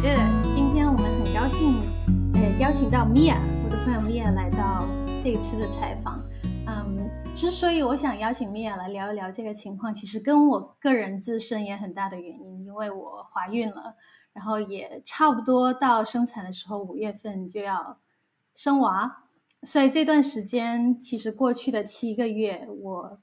喜日，今天我们很高兴，呃，邀请到米娅，我的朋友米娅来到这一次的采访。嗯，之所以我想邀请米娅来聊一聊这个情况，其实跟我个人自身也很大的原因，因为我怀孕了，然后也差不多到生产的时候，五月份就要生娃，所以这段时间，其实过去的七个月，我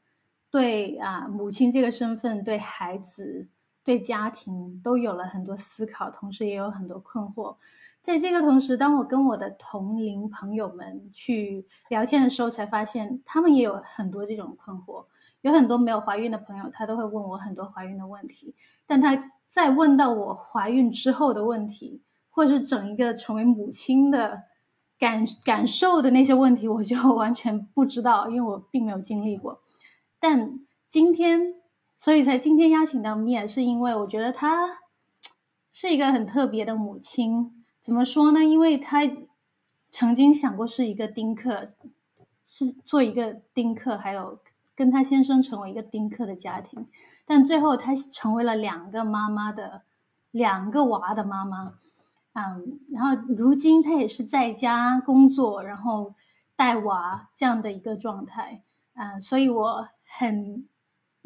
对啊母亲这个身份，对孩子。对家庭都有了很多思考，同时也有很多困惑。在这个同时，当我跟我的同龄朋友们去聊天的时候，才发现他们也有很多这种困惑。有很多没有怀孕的朋友，他都会问我很多怀孕的问题。但他在问到我怀孕之后的问题，或是整一个成为母亲的感感受的那些问题，我就完全不知道，因为我并没有经历过。但今天。所以才今天邀请到米娅，是因为我觉得她是一个很特别的母亲。怎么说呢？因为她曾经想过是一个丁克，是做一个丁克，还有跟她先生成为一个丁克的家庭。但最后她成为了两个妈妈的两个娃的妈妈。嗯，然后如今她也是在家工作，然后带娃这样的一个状态。嗯，所以我很。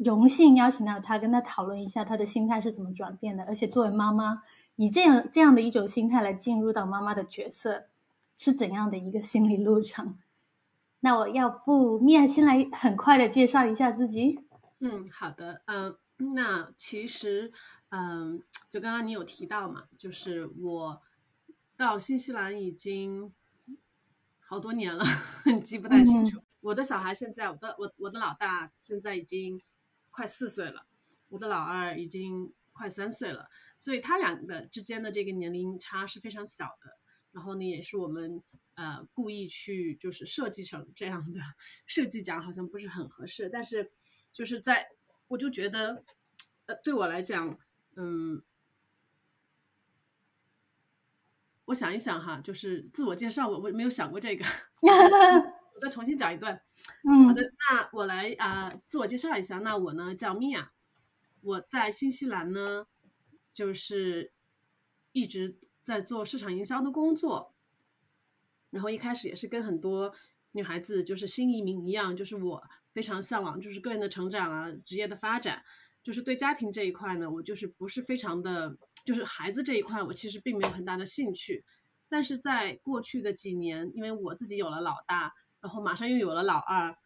荣幸邀请到他，跟他讨论一下他的心态是怎么转变的，而且作为妈妈，以这样这样的一种心态来进入到妈妈的角色，是怎样的一个心理路程？那我要不米娅先来很快的介绍一下自己。嗯，好的，嗯，那其实，嗯，就刚刚你有提到嘛，就是我到新西兰已经好多年了，记不太清楚。我的小孩现在，我的我我的老大现在已经。快四岁了，我的老二已经快三岁了，所以他俩的之间的这个年龄差是非常小的。然后呢，也是我们呃故意去就是设计成这样的，设计讲好像不是很合适，但是就是在我就觉得，呃，对我来讲，嗯，我想一想哈，就是自我介绍，我我没有想过这个。再重新讲一段，嗯，好的，那我来啊，自我介绍一下。那我呢叫米娅，我在新西兰呢，就是一直在做市场营销的工作。然后一开始也是跟很多女孩子就是新移民一样，就是我非常向往就是个人的成长啊，职业的发展，就是对家庭这一块呢，我就是不是非常的，就是孩子这一块，我其实并没有很大的兴趣。但是在过去的几年，因为我自己有了老大。然后马上又有了老二，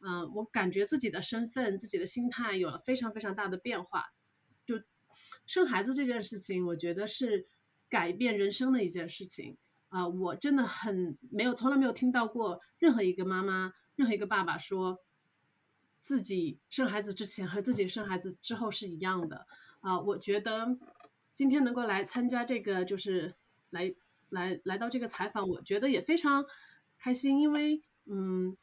嗯，我感觉自己的身份、自己的心态有了非常非常大的变化。就生孩子这件事情，我觉得是改变人生的一件事情。啊，我真的很没有，从来没有听到过任何一个妈妈、任何一个爸爸说自己生孩子之前和自己生孩子之后是一样的。啊，我觉得今天能够来参加这个，就是来来来到这个采访，我觉得也非常开心，因为。嗯，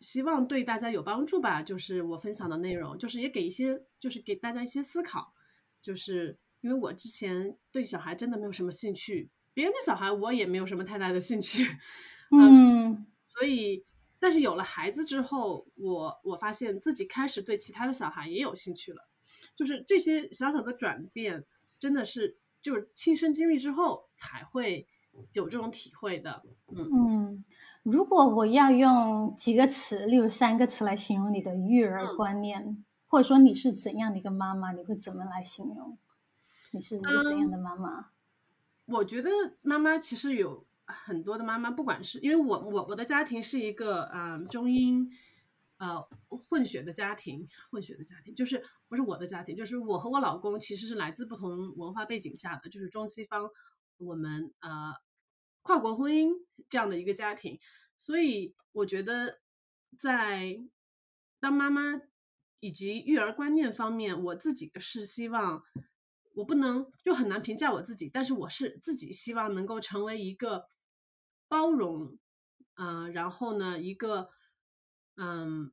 希望对大家有帮助吧。就是我分享的内容，就是也给一些，就是给大家一些思考。就是因为我之前对小孩真的没有什么兴趣，别人的小孩我也没有什么太大的兴趣。嗯，所以，但是有了孩子之后，我我发现自己开始对其他的小孩也有兴趣了。就是这些小小的转变，真的是就是亲身经历之后才会有这种体会的。嗯。如果我要用几个词，例如三个词来形容你的育儿观念，或者说你是怎样的一个妈妈，你会怎么来形容？你是一个怎样的妈妈？我觉得妈妈其实有很多的妈妈，不管是因为我我我的家庭是一个嗯中英呃混血的家庭，混血的家庭就是不是我的家庭，就是我和我老公其实是来自不同文化背景下的，就是中西方我们呃。跨国婚姻这样的一个家庭，所以我觉得在当妈妈以及育儿观念方面，我自己是希望我不能就很难评价我自己，但是我是自己希望能够成为一个包容，嗯，然后呢，一个嗯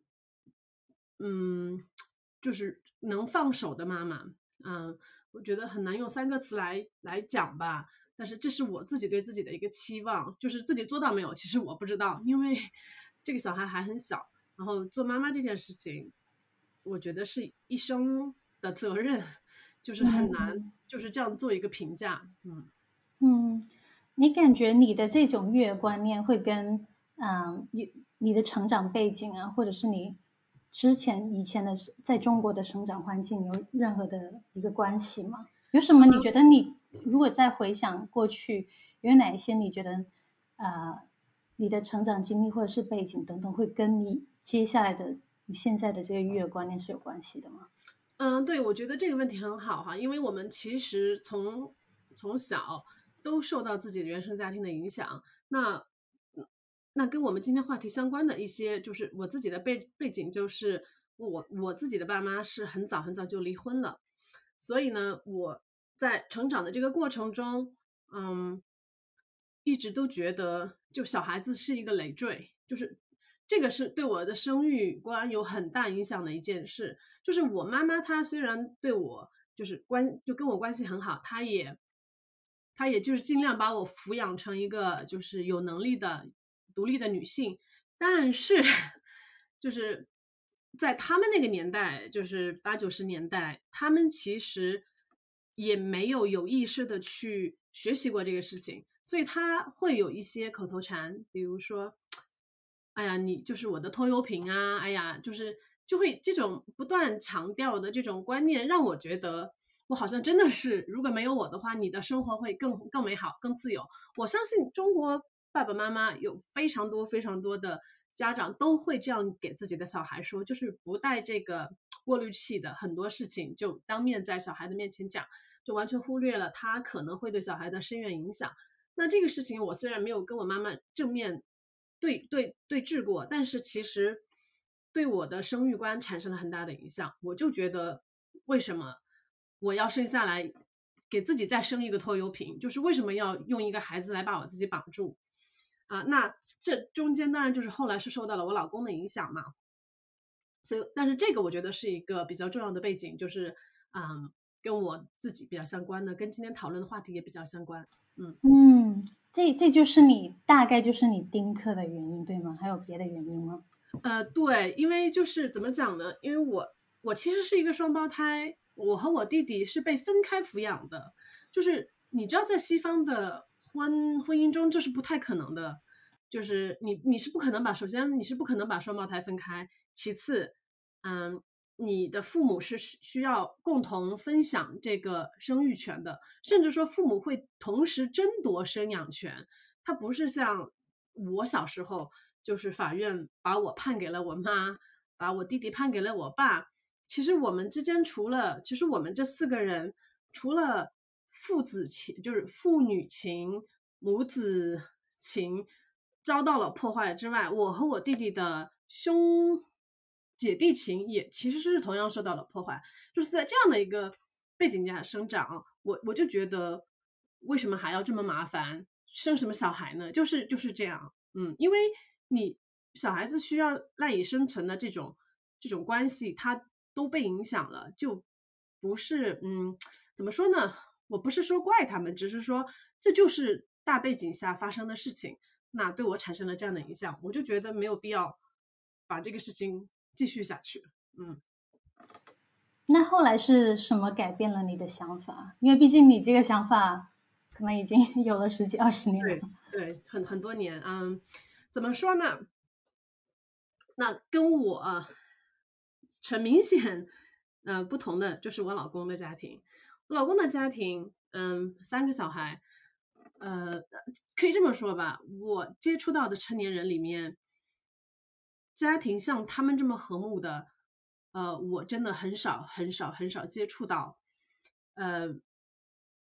嗯，就是能放手的妈妈，嗯，我觉得很难用三个词来来讲吧。但是这是我自己对自己的一个期望，就是自己做到没有，其实我不知道，因为 这个小孩还很小。然后做妈妈这件事情，我觉得是一生的责任，就是很难就是这样做一个评价。嗯嗯，你感觉你的这种育儿观念会跟嗯你你的成长背景啊，或者是你之前以前的在中国的生长环境有任何的一个关系吗？有什么你觉得你如果再回想过去，有哪一些你觉得呃你的成长经历或者是背景等等，会跟你接下来的你现在的这个育儿观念是有关系的吗？嗯，对，我觉得这个问题很好哈，因为我们其实从从小都受到自己的原生家庭的影响。那那跟我们今天话题相关的一些，就是我自己的背背景，就是我我自己的爸妈是很早很早就离婚了，所以呢，我在成长的这个过程中，嗯，一直都觉得就小孩子是一个累赘，就是。这个是对我的生育观有很大影响的一件事，就是我妈妈她虽然对我就是关就跟我关系很好，她也，她也就是尽量把我抚养成一个就是有能力的独立的女性，但是就是在他们那个年代，就是八九十年代，他们其实也没有有意识的去学习过这个事情，所以他会有一些口头禅，比如说。哎呀，你就是我的拖油瓶啊！哎呀，就是就会这种不断强调的这种观念，让我觉得我好像真的是，如果没有我的话，你的生活会更更美好、更自由。我相信中国爸爸妈妈有非常多非常多的家长都会这样给自己的小孩说，就是不带这个过滤器的，很多事情就当面在小孩的面前讲，就完全忽略了他可能会对小孩的深远影响。那这个事情，我虽然没有跟我妈妈正面。对对对峙过，但是其实对我的生育观产生了很大的影响。我就觉得，为什么我要生下来给自己再生一个拖油瓶？就是为什么要用一个孩子来把我自己绑住啊？那这中间当然就是后来是受到了我老公的影响嘛。所以，但是这个我觉得是一个比较重要的背景，就是嗯，跟我自己比较相关的，跟今天讨论的话题也比较相关。嗯嗯。这这就是你大概就是你丁克的原因对吗？还有别的原因吗？呃，对，因为就是怎么讲呢？因为我我其实是一个双胞胎，我和我弟弟是被分开抚养的。就是你知道，在西方的婚婚姻中，这是不太可能的。就是你你是不可能把首先你是不可能把双胞胎分开，其次，嗯。你的父母是需要共同分享这个生育权的，甚至说父母会同时争夺生养权。他不是像我小时候，就是法院把我判给了我妈，把我弟弟判给了我爸。其实我们之间除了，其实我们这四个人除了父子情，就是父女情、母子情遭到了破坏之外，我和我弟弟的兄。姐弟情也其实是同样受到了破坏，就是在这样的一个背景下生长，我我就觉得为什么还要这么麻烦，生什么小孩呢？就是就是这样，嗯，因为你小孩子需要赖以生存的这种这种关系，它都被影响了，就不是嗯，怎么说呢？我不是说怪他们，只是说这就是大背景下发生的事情，那对我产生了这样的影响，我就觉得没有必要把这个事情。继续下去，嗯，那后来是什么改变了你的想法？因为毕竟你这个想法可能已经 有了十几二十年了，对，很很多年，嗯，怎么说呢？那跟我很明显，呃，不同的就是我老公的家庭，我老公的家庭，嗯，三个小孩，呃，可以这么说吧，我接触到的成年人里面。家庭像他们这么和睦的，呃，我真的很少很少很少接触到，呃，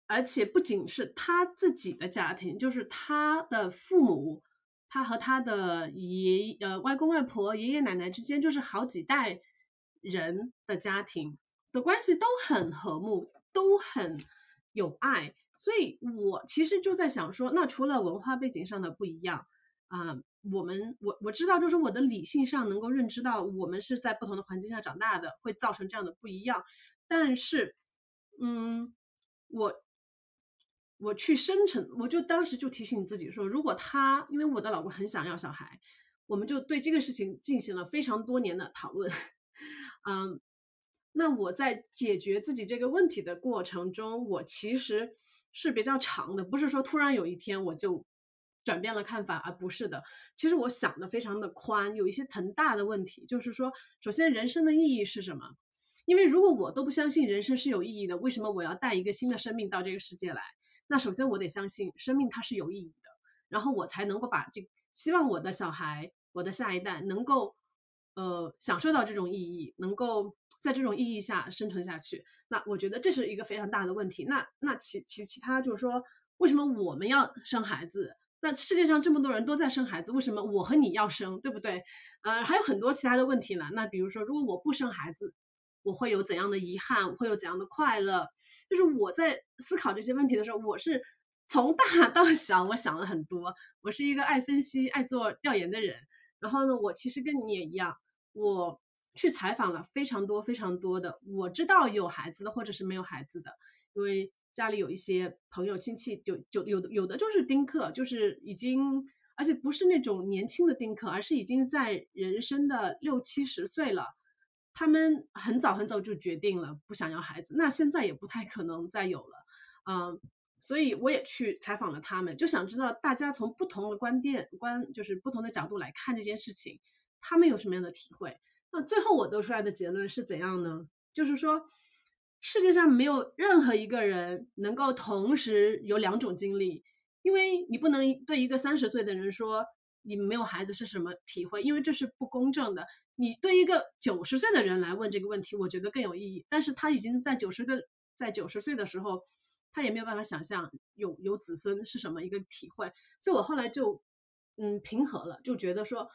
而且不仅是他自己的家庭，就是他的父母，他和他的爷呃外公外婆、爷爷奶奶之间，就是好几代人的家庭的关系都很和睦，都很有爱。所以我其实就在想说，那除了文化背景上的不一样啊。我们我我知道，就是我的理性上能够认知到，我们是在不同的环境下长大的，会造成这样的不一样。但是，嗯，我我去生成，我就当时就提醒自己说，如果他，因为我的老公很想要小孩，我们就对这个事情进行了非常多年的讨论。嗯，那我在解决自己这个问题的过程中，我其实是比较长的，不是说突然有一天我就转变了看法，而不是的。其实我想的非常的宽，有一些很大的问题，就是说，首先人生的意义是什么？因为如果我都不相信人生是有意义的，为什么我要带一个新的生命到这个世界来？那首先我得相信生命它是有意义的，然后我才能够把这希望我的小孩、我的下一代能够呃享受到这种意义，能够。在这种意义下生存下去，那我觉得这是一个非常大的问题。那那其其其他就是说，为什么我们要生孩子？那世界上这么多人都在生孩子，为什么我和你要生，对不对？呃，还有很多其他的问题呢。那比如说，如果我不生孩子，我会有怎样的遗憾？我会有怎样的快乐？就是我在思考这些问题的时候，我是从大 到小，我想了很多。我是一个爱分析、爱做调研的人。然后呢，我其实跟你也一样，我。去采访了非常多非常多的，我知道有孩子的或者是没有孩子的，因为家里有一些朋友亲戚就就有的有的就是丁克，就是已经而且不是那种年轻的丁克，而是已经在人生的六七十岁了，他们很早很早就决定了不想要孩子，那现在也不太可能再有了，嗯，所以我也去采访了他们，就想知道大家从不同的观点观就是不同的角度来看这件事情，他们有什么样的体会。那最后我得出来的结论是怎样呢？就是说，世界上没有任何一个人能够同时有两种经历，因为你不能对一个三十岁的人说你没有孩子是什么体会，因为这是不公正的。你对一个九十岁的人来问这个问题，我觉得更有意义。但是他已经在九十的在九十岁的时候，他也没有办法想象有有子孙是什么一个体会，所以我后来就嗯平和了，就觉得说，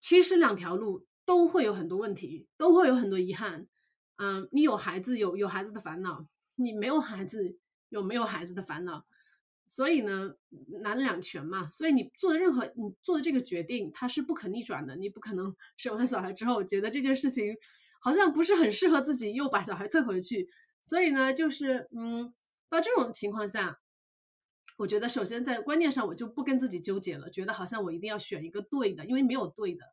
其实两条路。都会有很多问题，都会有很多遗憾。嗯，你有孩子有有孩子的烦恼，你没有孩子有没有孩子的烦恼。所以呢，难两全嘛。所以你做的任何你做的这个决定，它是不可逆转的。你不可能生完小孩之后觉得这件事情好像不是很适合自己，又把小孩退回去。所以呢，就是嗯，到这种情况下，我觉得首先在观念上我就不跟自己纠结了，觉得好像我一定要选一个对的，因为没有对的。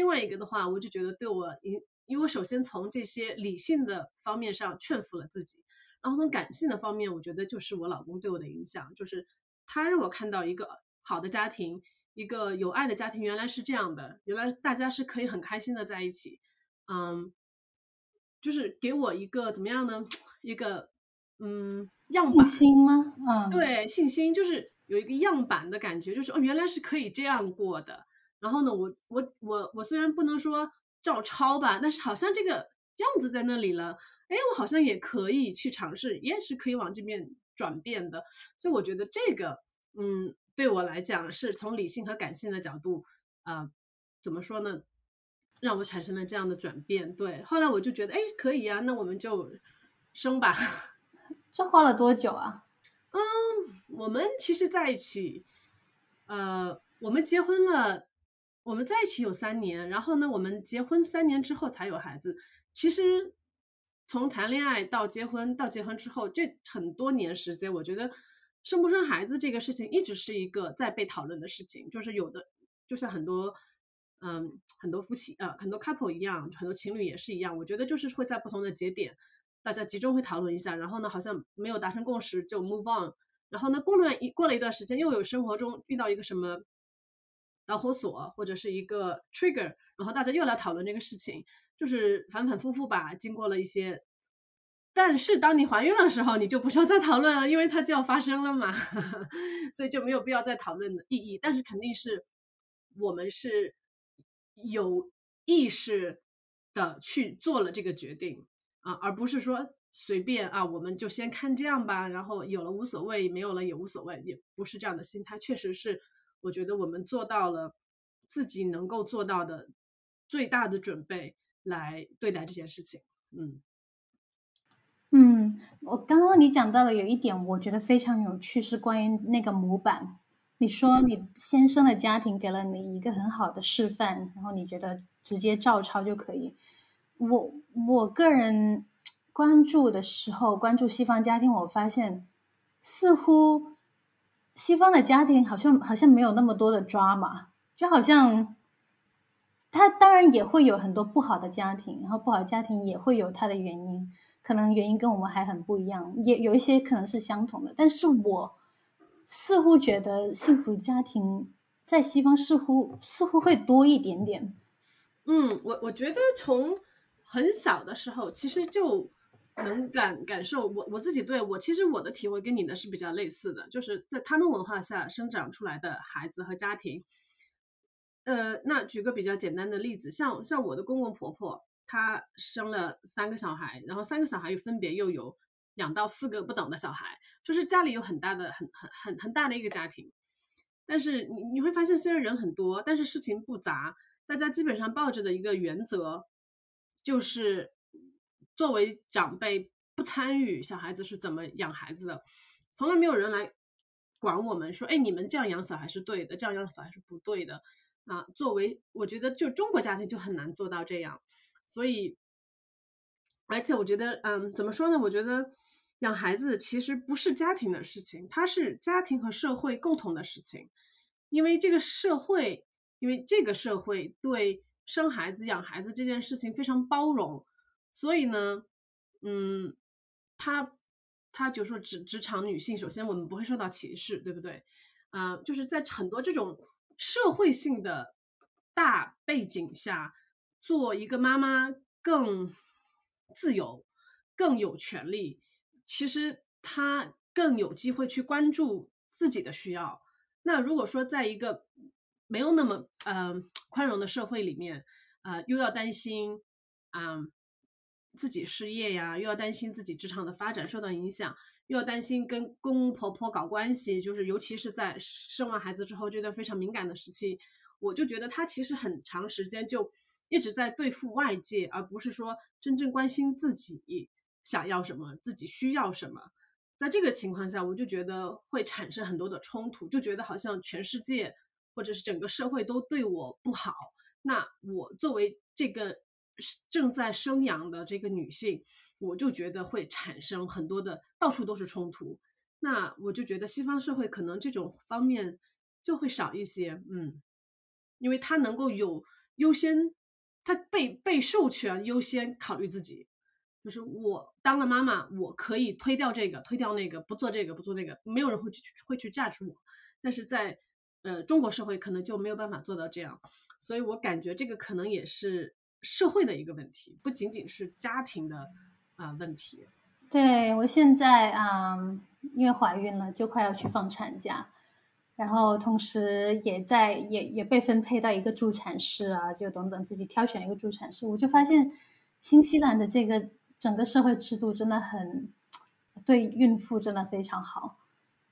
另外一个的话，我就觉得对我，因因为我首先从这些理性的方面上劝服了自己，然后从感性的方面，我觉得就是我老公对我的影响，就是他让我看到一个好的家庭，一个有爱的家庭原来是这样的，原来大家是可以很开心的在一起，嗯，就是给我一个怎么样呢？一个嗯样信心吗？嗯，对，信心就是有一个样板的感觉，就是哦，原来是可以这样过的。然后呢，我我我我虽然不能说照抄吧，但是好像这个样子在那里了，哎，我好像也可以去尝试，也是可以往这边转变的。所以我觉得这个，嗯，对我来讲是从理性和感性的角度，啊，怎么说呢，让我产生了这样的转变。对，后来我就觉得，哎，可以啊，那我们就生吧。这花了多久啊？嗯，我们其实在一起，呃，我们结婚了。我们在一起有三年，然后呢，我们结婚三年之后才有孩子。其实从谈恋爱到结婚到结婚之后，这很多年时间，我觉得生不生孩子这个事情一直是一个在被讨论的事情。就是有的，就像很多嗯很多夫妻呃很多 couple 一样，很多情侣也是一样。我觉得就是会在不同的节点，大家集中会讨论一下，然后呢，好像没有达成共识就 move on。然后呢，过了一过了一段时间，又有生活中遇到一个什么。导火索或者是一个 trigger，然后大家又来讨论这个事情，就是反反复复吧。经过了一些，但是当你怀孕的时候，你就不需要再讨论了，因为它就要发生了嘛，所以就没有必要再讨论的意义。但是肯定是我们是有意识的去做了这个决定啊，而不是说随便啊，我们就先看这样吧，然后有了无所谓，没有了也无所谓，也不是这样的心态，确实是。我觉得我们做到了自己能够做到的最大的准备来对待这件事情。嗯嗯，我刚刚你讲到了有一点，我觉得非常有趣，是关于那个模板。你说你先生的家庭给了你一个很好的示范，然后你觉得直接照抄就可以。我我个人关注的时候，关注西方家庭，我发现似乎。西方的家庭好像好像没有那么多的抓嘛，就好像他当然也会有很多不好的家庭，然后不好的家庭也会有它的原因，可能原因跟我们还很不一样，也有一些可能是相同的。但是我似乎觉得幸福家庭在西方似乎似乎会多一点点。嗯，我我觉得从很小的时候其实就能感感受，我我自己对我其实我的体会跟你的是比较类似的，就是在他们文化下生长出来的孩子和家庭。呃，那举个比较简单的例子，像像我的公公婆婆，他生了三个小孩，然后三个小孩又分别又有两到四个不等的小孩，就是家里有很大的很很很很大的一个家庭。但是你你会发现，虽然人很多，但是事情不杂。大家基本上抱着的一个原则，就是作为长辈不参与小孩子是怎么养孩子的，从来没有人来管我们说，哎，你们这样养小孩是对的，这样养小孩是不对的。啊，作为我觉得就中国家庭就很难做到这样，所以，而且我觉得，嗯，怎么说呢？我觉得养孩子其实不是家庭的事情，它是家庭和社会共同的事情，因为这个社会。因为这个社会对生孩子、养孩子这件事情非常包容，所以呢，嗯，他他就说职职场女性，首先我们不会受到歧视，对不对？啊，就是在很多这种社会性的大背景下，做一个妈妈更自由、更有权利，其实她更有机会去关注自己的需要。那如果说在一个没有那么呃宽容的社会里面，啊，又要担心啊自己失业呀，又要担心自己职场的发展受到影响，又要担心跟公公婆婆搞关系，就是尤其是在生完孩子之后这段非常敏感的时期，我就觉得他其实很长时间就一直在对付外界，而不是说真正关心自己想要什么，自己需要什么。在这个情况下，我就觉得会产生很多的冲突，就觉得好像全世界。或者是整个社会都对我不好，那我作为这个正在生养的这个女性，我就觉得会产生很多的到处都是冲突。那我就觉得西方社会可能这种方面就会少一些，嗯，因为他能够有优先，他被被授权优先考虑自己，就是我当了妈妈，我可以推掉这个，推掉那个，不做这个，不做那个，没有人会去会去架住我，但是在呃，中国社会可能就没有办法做到这样，所以我感觉这个可能也是社会的一个问题，不仅仅是家庭的啊问题。对我现在啊，因为怀孕了，就快要去放产假，然后同时也在也也被分配到一个助产士啊，就等等自己挑选一个助产士，我就发现新西兰的这个整个社会制度真的很对孕妇真的非常好，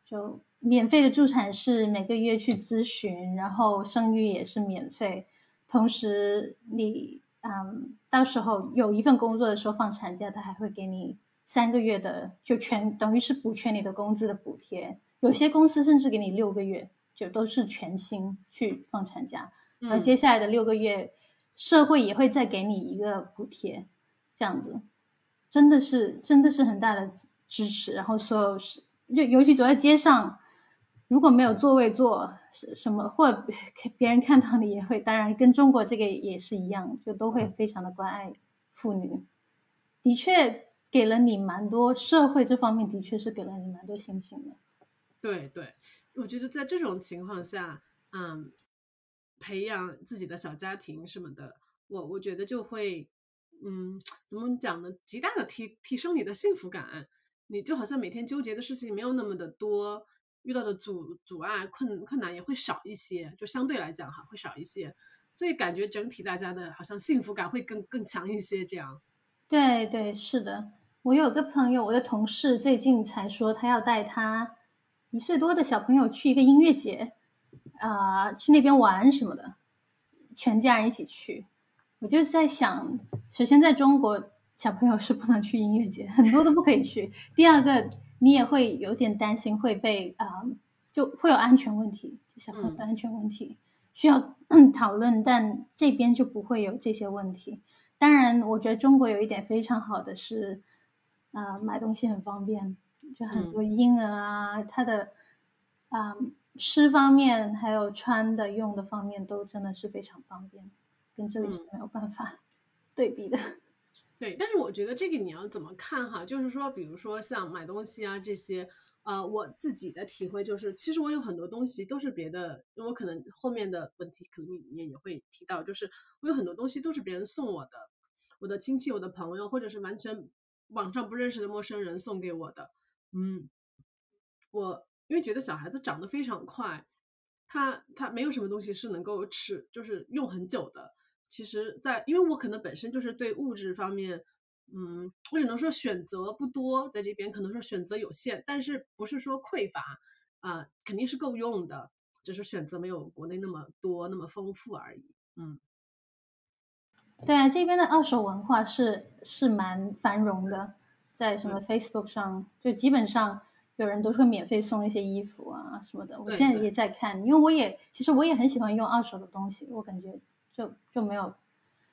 就。免费的助产士每个月去咨询，然后生育也是免费。同时，你嗯，到时候有一份工作的时候放产假，他还会给你三个月的，就全等于是补全你的工资的补贴。有些公司甚至给你六个月，就都是全薪去放产假。而接下来的六个月，社会也会再给你一个补贴，这样子，真的是真的是很大的支持。然后所有是，尤尤其走在街上。如果没有座位坐，什什么或 别人看到你也会，当然跟中国这个也是一样，就都会非常的关爱妇女。的确给了你蛮多，社会这方面的确是给了你蛮多信心的。对对，我觉得在这种情况下，嗯，培养自己的小家庭什么的，我我觉得就会，嗯，怎么讲呢？极大的提提升你的幸福感，你就好像每天纠结的事情没有那么的多。遇到的阻阻碍困困难也会少一些，就相对来讲哈会少一些，所以感觉整体大家的好像幸福感会更更强一些。这样，对对是的，我有个朋友，我的同事最近才说他要带他一岁多的小朋友去一个音乐节，啊，去那边玩什么的，全家人一起去。我就在想，首先在中国小朋友是不能去音乐节，很多都不可以去。第二个。你也会有点担心会被啊，就会有安全问题，就小朋友的安全问题需要 讨论，但这边就不会有这些问题。当然，我觉得中国有一点非常好的是，啊，买东西很方便，就很多婴儿啊，他的啊吃方面还有穿的用的方面都真的是非常方便。跟这里是没有办法 对比的。对，但是我觉得这个你要怎么看哈？就是说，比如说像买东西啊这些，呃，我自己的体会就是，其实我有很多东西都是别的，因为我可能后面的问题可能里面也会提到，就是我有很多东西都是别人送我的，我的亲戚、我的朋友，或者是完全网上不认识的陌生人送给我的。嗯，我因为觉得小孩子长得非常快，他他没有什么东西是能够吃，就是用很久的。其实，在因为我可能本身就是对物质方面，嗯，我只能说选择不多，在这边可能说选择有限，但是不是说匮乏啊，肯定是够用的，只是选择没有国内那么多那么丰富而已。嗯，对啊，这边的二手文化是是蛮繁荣的，在什么 Facebook 上，就基本上有人都会免费送一些衣服啊什么的。我现在也在看，因为我也其实我也很喜欢用二手的东西，我感觉。就就没有，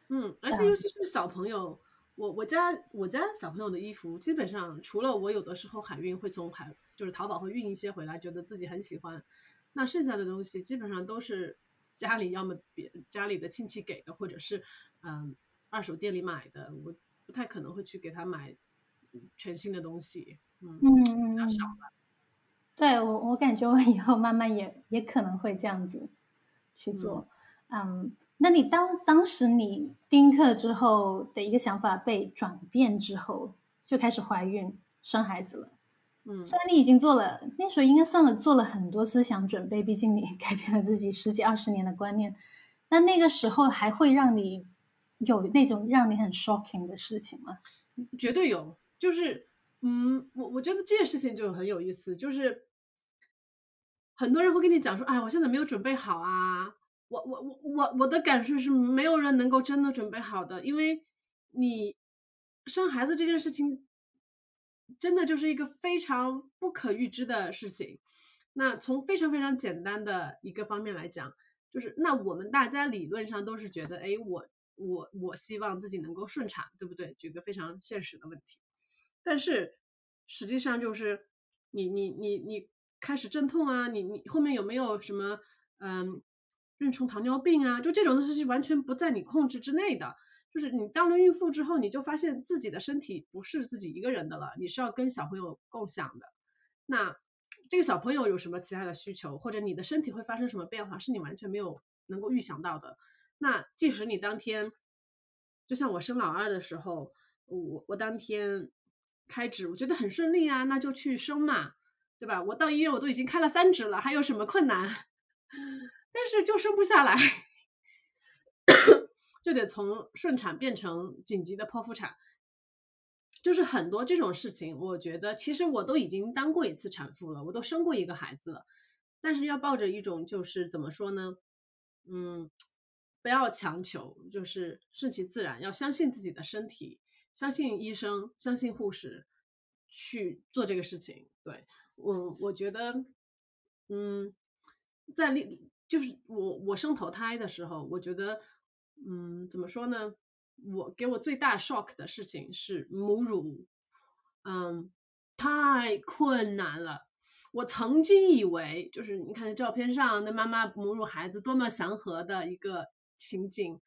嗯，而且尤其是小朋友，我我家我家小朋友的衣服，基本上除了我有的时候海运会从海就是淘宝会运一些回来，觉得自己很喜欢，那剩下的东西基本上都是家里要么别家里的亲戚给的，或者是嗯二手店里买的，我不太可能会去给他买全新的东西，嗯嗯，比较少了。对我我感觉我以后慢慢也也可能会这样子去做，嗯。那你当当时你丁克之后的一个想法被转变之后，就开始怀孕生孩子了。嗯，虽然你已经做了，那时候应该算了做了很多思想准备，毕竟你 改变了自己十几二十年的观念。那那个时候还会让你有那种让你很 shocking 的事情吗？绝对有，就是，嗯，我我觉得这件事情就很有意思，就是很多人会跟你讲说，哎，我现在没有准备好啊。我我我我我的感受是，没有人能够真的准备好的，因为你生孩子这件事情，真的就是一个非常不可预知的事情。那从非常非常简单的一个方面来讲，就是那我们大家理论上都是觉得，哎，我我我希望自己能够顺产，对不对？举个非常现实的问题，但是实际上就是你你你你开始阵痛啊，你你后面有没有什么嗯？妊娠糖尿病啊，就这种东西是完全不在你控制之内的。就是你当了孕妇之后，你就发现自己的身体不是自己一个人的了，你是要跟小朋友共享的。那这个小朋友有什么其他的需求，或者你的身体会发生什么变化，是你完全没有能够预想到的。那即使你当天，就像我生老二的时候，我我当天开指，我觉得很顺利啊，那就去生嘛，对吧？我到医院我都已经开了三指了，还有什么困难？但是就生不下来，就得从顺产变成紧急的剖腹产，就是很多这种事情。我觉得其实我都已经当过一次产妇了，我都生过一个孩子了，但是要抱着一种就是怎么说呢？嗯，不要强求，就是顺其自然，要相信自己的身体，相信医生，相信护士去做这个事情。对我，我觉得，嗯，在另。就是我我生头胎的时候，我觉得，嗯，怎么说呢？我给我最大 shock 的事情是母乳，嗯，太困难了。我曾经以为，就是你看照片上那妈妈母乳孩子多么祥和的一个情景，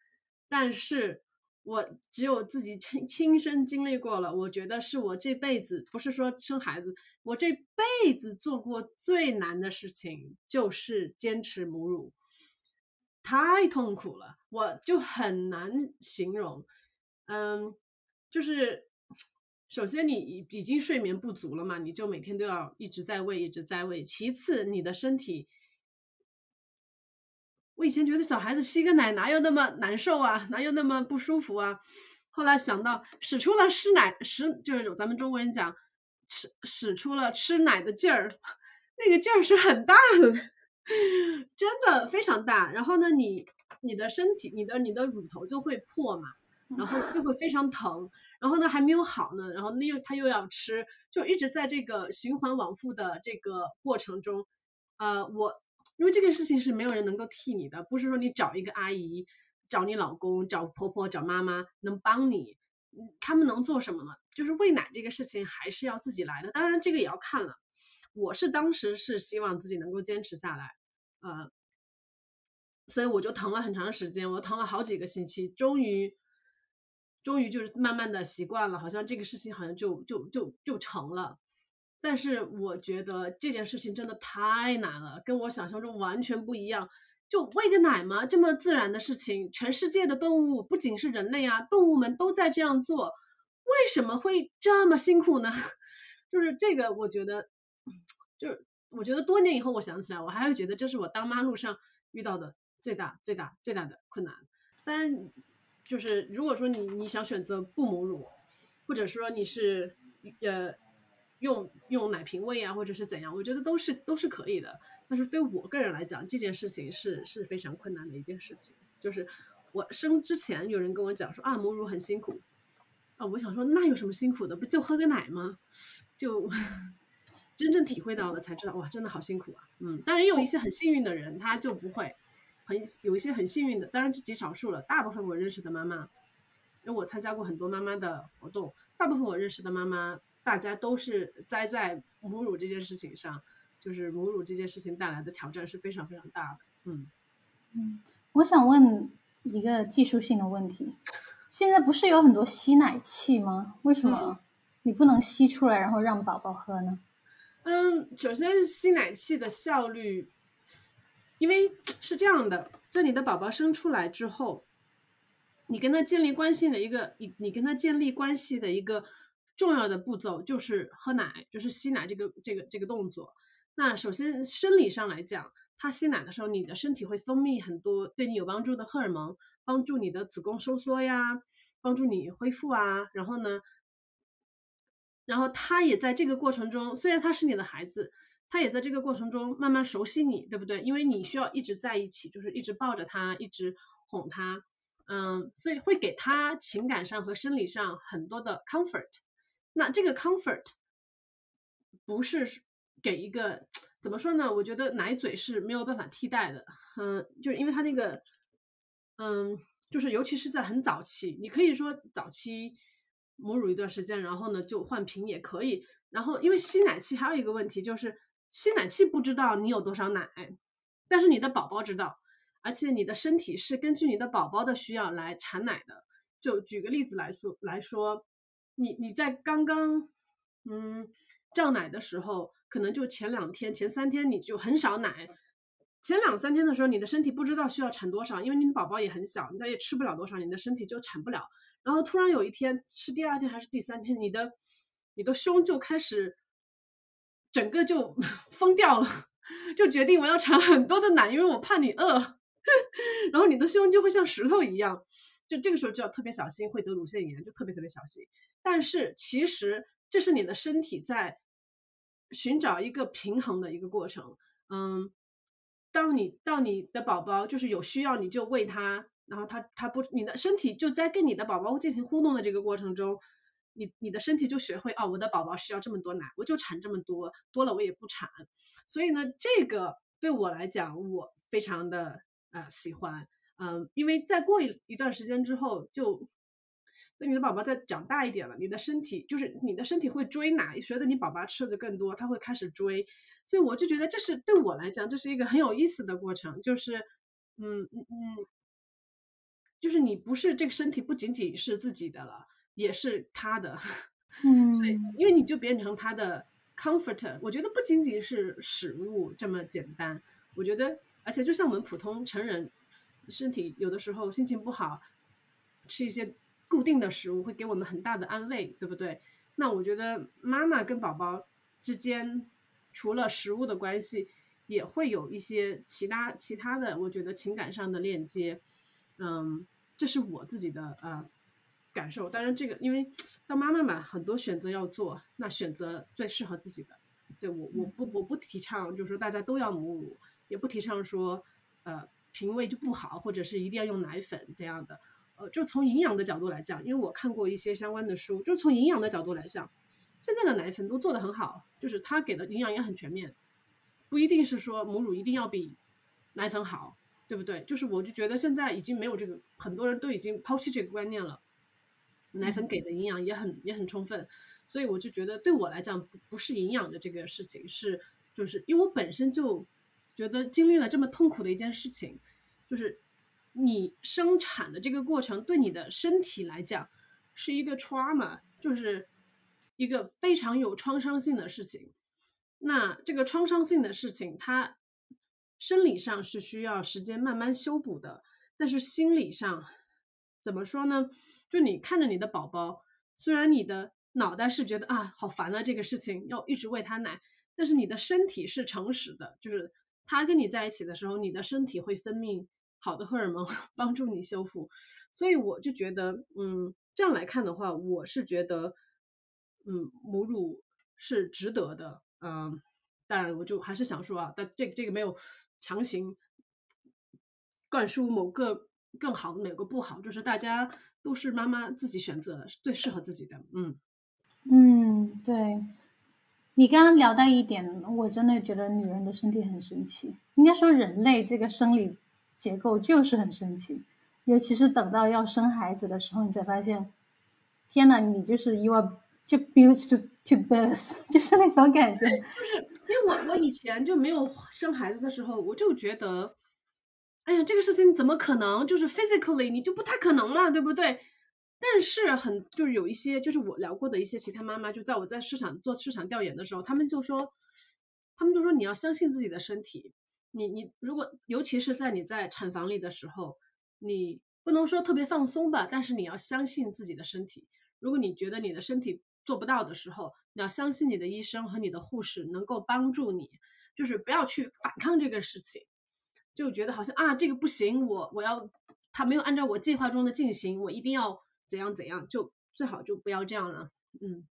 但是。我只有自己亲亲身经历过了，我觉得是我这辈子不是说生孩子，我这辈子做过最难的事情就是坚持母乳，太痛苦了，我就很难形容。嗯，就是首先你已经睡眠不足了嘛，你就每天都要一直在喂，一直在喂。其次，你的身体。我以前觉得小孩子吸个奶哪有那么难受啊，哪有那么不舒服啊？后来想到使出了吃奶使，就是咱们中国人讲使使出了吃奶的劲儿，那个劲儿是很大的，真的非常大。然后呢，你你的身体，你的你的乳头就会破嘛，然后就会非常疼。然后呢，还没有好呢，然后那又他又要吃，就一直在这个循环往复的这个过程中，呃，我。因为这个事情是没有人能够替你的，不是说你找一个阿姨、找你老公、找婆婆、找妈妈能帮你，他们能做什么呢？就是喂奶这个事情还是要自己来的。当然，这个也要看了。我是当时是希望自己能够坚持下来，呃，所以我就疼了很长时间，我疼了好几个星期，终于，终于就是慢慢的习惯了，好像这个事情好像就就就就成了。但是我觉得这件事情真的太难了，跟我想象中完全不一样。就喂个奶嘛，这么自然的事情，全世界的动物不仅是人类啊，动物们都在这样做，为什么会这么辛苦呢？就是这个，我觉得，就是我觉得多年以后我想起来，我还会觉得这是我当妈路上遇到的最大、最大、最大的困难。当然，就是如果说你你想选择不母乳，或者说你是呃。用用奶瓶喂啊，或者是怎样，我觉得都是都是可以的。但是对我个人来讲，这件事情是是非常困难的一件事情。就是我生之前，有人跟我讲说啊，母乳很辛苦啊，我想说那有什么辛苦的？不就喝个奶吗？就 真正体会到了才知道，哇，真的好辛苦啊。嗯，当然也有一些很幸运的人，他就不会很有一些很幸运的，当然是极少数了。大部分我认识的妈妈，因为我参加过很多妈妈的活动，大部分我认识的妈妈。大家都是栽在母乳这件事情上，就是母乳这件事情带来的挑战是非常非常大的。嗯嗯，我想问一个技术性的问题：现在不是有很多吸奶器吗？为什么你不能吸出来然后让宝宝喝呢？嗯，首先是吸奶器的效率，因为是这样的，在你的宝宝生出来之后，你跟他建立关系的一个，你你跟他建立关系的一个。重要的步骤就是喝奶，就是吸奶这个这个这个动作。那首先生理上来讲，他吸奶的时候，你的身体会分泌很多对你有帮助的荷尔蒙，帮助你的子宫收缩呀，帮助你恢复啊。然后呢，然后他也在这个过程中，虽然他是你的孩子，他也在这个过程中慢慢熟悉你，对不对？因为你需要一直在一起，就是一直抱着他，一直哄他，嗯，所以会给他情感上和生理上很多的 comfort。那这个 comfort 不是给一个怎么说呢？我觉得奶嘴是没有办法替代的。嗯，就是因为它那个，嗯，就是尤其是在很早期，你可以说早期母乳一段时间，然后呢就换瓶也可以。然后因为吸奶器还有一个问题就是，吸奶器不知道你有多少奶，但是你的宝宝知道，而且你的身体是根据你的宝宝的需要来产奶的。就举个例子来说来说。你你在刚刚，嗯，胀奶的时候，可能就前两天、前三天你就很少奶，前两三天的时候，你的身体不知道需要产多少，因为你的宝宝也很小，他也吃不了多少，你的身体就产不了。然后突然有一天，是第二天还是第三天，你的你的胸就开始整个就 疯掉了，就决定我要产很多的奶，因为我怕你饿，然后你的胸就会像石头一样，就这个时候就要特别小心，会得乳腺炎，就特别特别小心。但是其实这是你的身体在寻找一个平衡的一个过程。嗯，当你到你的宝宝就是有需要，你就喂他，然后他他不，你的身体就在跟你的宝宝进行互动的这个过程中，你你的身体就学会哦，我的宝宝需要这么多奶，我就产这么多，多了我也不产。所以呢，这个对我来讲，我非常的呃喜欢。嗯，因为再过一一段时间之后就。那你的宝宝再长大一点了，你的身体就是你的身体会追奶，随着你宝宝吃的更多，他会开始追。所以我就觉得这是对我来讲，这是一个很有意思的过程。就是，嗯嗯嗯，就是你不是这个身体不仅仅是自己的了，也是他的。嗯，对，因为你就变成他的 comforter。我觉得不仅仅是食物这么简单。我觉得，而且就像我们普通成人，身体有的时候心情不好，吃一些。固定的食物会给我们很大的安慰，对不对？那我觉得妈妈跟宝宝之间，除了食物的关系，也会有一些其他其他的，我觉得情感上的链接。嗯，这是我自己的呃感受。当然，这个因为当妈妈嘛，很多选择要做，那选择最适合自己的。对我，我不我不提倡，就是说大家都要母乳，也不提倡说呃脾胃就不好，或者是一定要用奶粉这样的。呃，就从营养的角度来讲，因为我看过一些相关的书，就从营养的角度来讲，现在的奶粉都做得很好，就是它给的营养也很全面，不一定是说母乳一定要比奶粉好，对不对？就是我就觉得现在已经没有这个，很多人都已经抛弃这个观念了，奶粉给的营养也很也很充分，所以我就觉得对我来讲不不是营养的这个事情，是就是因为我本身就觉得经历了这么痛苦的一件事情。就是你生产的这个过程对你的身体来讲是一个 trauma，就是一个非常有创伤性的事情。那这个创伤性的事情，它生理上是需要时间慢慢修补的，但是心理上怎么说呢？就你看着你的宝宝，虽然你的脑袋是觉得啊好烦啊这个事情要一直喂他奶，但是你的身体是诚实的，就是他跟你在一起的时候，你的身体会分泌好的荷尔蒙 帮助你修复。所以我就觉得，嗯，这样来看的话，我是觉得，嗯，母乳是值得的。嗯，当然，我就还是想说啊，但这这个没有强行灌输某个更好，哪个不好，就是大家都是妈妈自己选择最适合自己的。嗯嗯，对。你刚刚聊到一点，我真的觉得女人的身体很神奇。应该说，人类这个生理结构就是很神奇，尤其是等到要生孩子的时候，你才发现，天呐，你就是 you are 就 built to to birth，就是那种感觉。就是因为我我以前就没有生孩子的时候，我就觉得，哎呀，这个事情怎么可能？就是 physically 你就不太可能嘛，对不对？但是很就是有一些就是我聊过的一些其他妈妈，就在我在市场做市场调研的时候，他们就说，他们就说你要相信自己的身体。你你如果尤其是在你在产房里的时候，你不能说特别放松吧，但是你要相信自己的身体。如果你觉得你的身体做不到的时候，你要相信你的医生和你的护士能够帮助你，就是不要去反抗这个事情，就觉得好像啊这个不行，我我要他没有按照我计划中的进行，我一定要。怎样怎样，就最好就不要这样了。嗯，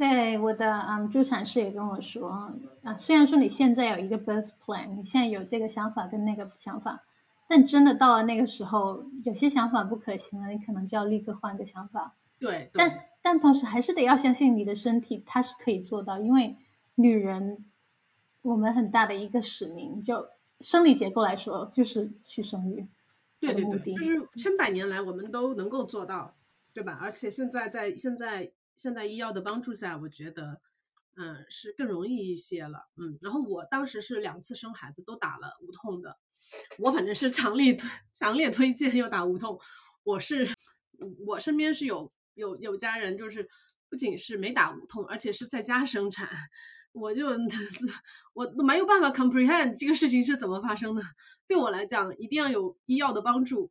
对，我的嗯助产士也跟我说啊，虽然说你现在有一个 birth plan，你现在有这个想法跟那个想法，但真的到了那个时候，有些想法不可行了，你可能就要立刻换个想法。对，但但同时还是得要相信你的身体，它是可以做到，因为女人我们很大的一个使命，就生理结构来说，就是去生育。对对对，就是千百年来我们都能够做到，对吧？而且现在在现在现代医药的帮助下，我觉得，嗯，是更容易一些了。嗯，然后我当时是两次生孩子都打了无痛的，我反正是强力推强烈推荐要打无痛。我是我身边是有有有家人，就是不仅是没打无痛，而且是在家生产。我就我都没有办法 comprehend 这个事情是怎么发生的。对我来讲，一定要有医药的帮助，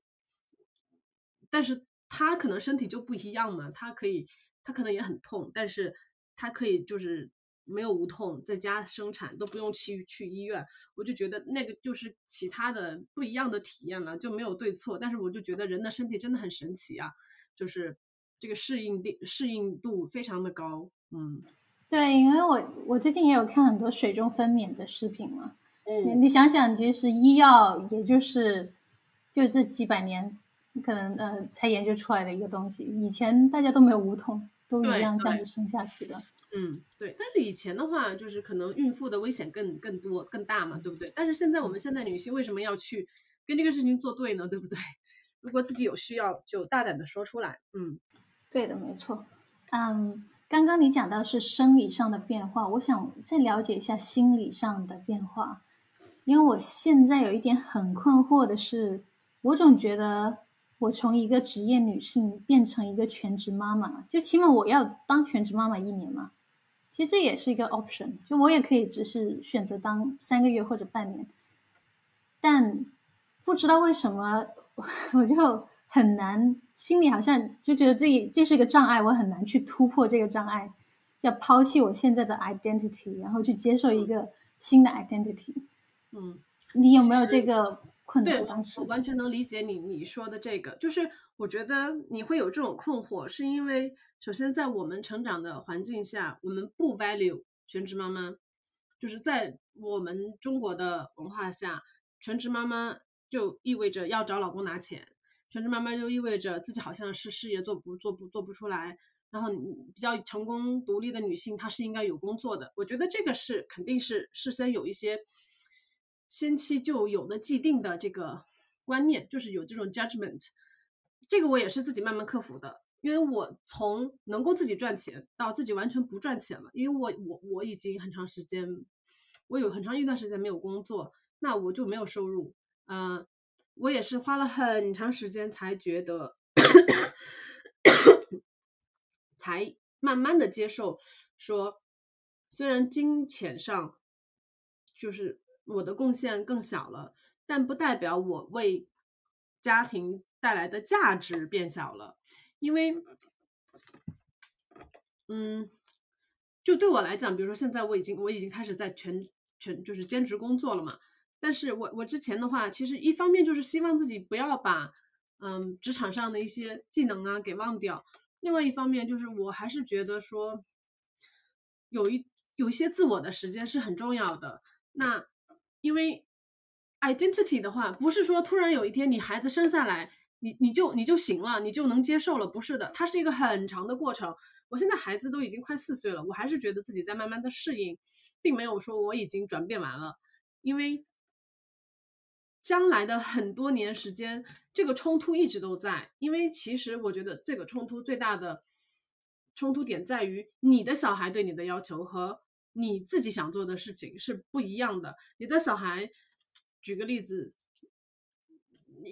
但是他可能身体就不一样嘛，他可以，他可能也很痛，但是他可以就是没有无痛，在家生产都不用去去医院，我就觉得那个就是其他的不一样的体验了，就没有对错，但是我就觉得人的身体真的很神奇啊，就是这个适应力适应度非常的高，嗯，对，因为我我最近也有看很多水中分娩的视频嘛。嗯。你想想，其实医药也就是就这几百年，可能呃才研究出来的一个东西。以前大家都没有无痛，都一样这样子生下去的。嗯，对。但是以前的话，就是可能孕妇的危险更更多、更大嘛，对不对？但是现在我们现在女性为什么要去跟这个事情作对呢？对不对？如果自己有需要，就大胆的说出来。嗯，对的，没错。嗯，刚刚你讲到是生理上的变化，我想再了解一下心理上的变化。因为我现在有一点很困惑的是，我总觉得我从一个职业女性变成一个全职妈妈，就起码我要当全职妈妈一年嘛。其实这也是一个 option，就我也可以只是选择当三个月或者半年。但不知道为什么，我就很难，心里好像就觉得这这是一个障碍，我很难去突破这个障碍，要抛弃我现在的 identity，然后去接受一个新的 identity。嗯，你有没有这个困难？当时我完全能理解你你说的这个，就是我觉得你会有这种困惑，是因为首先在我们成长的环境下，我们不 value 全职妈妈，就是在我们中国的文化下，全职妈妈就意味着要找老公拿钱，全职妈妈就意味着自己好像是事业做不做不做不出来，然后比较成功独立的女性，她是应该有工作的。我觉得这个是肯定是事先有一些。先期就有的既定的这个观念，就是有这种 judgment，这个我也是自己慢慢克服的。因为我从能够自己赚钱到自己完全不赚钱了，因为我我我已经很长时间，我有很长一段时间没有工作，那我就没有收入。嗯，我也是花了很长时间才觉得，才慢慢的接受说，虽然金钱上就是我的贡献更小了，但不代表我为家庭带来的价值变小了，因为，嗯，就对我来讲，比如说现在我已经我已经开始在全全就是兼职工作了嘛。但是我我之前的话，其实一方面就是希望自己不要把，嗯，职场上的一些技能啊给忘掉；另外一方面就是我还是觉得说，有一有一些自我的时间是很重要的。那因为 identity 的话，不是说突然有一天你孩子生下来，你你就你就行了，你就能接受了，不是的，它是一个很长的过程。我现在孩子都已经快四岁了，我还是觉得自己在慢慢的适应，并没有说我已经转变完了，因为。将来的很多年时间，这个冲突一直都在。因为其实我觉得这个冲突最大的冲突点在于，你的小孩对你的要求和你自己想做的事情是不一样的。你的小孩，举个例子，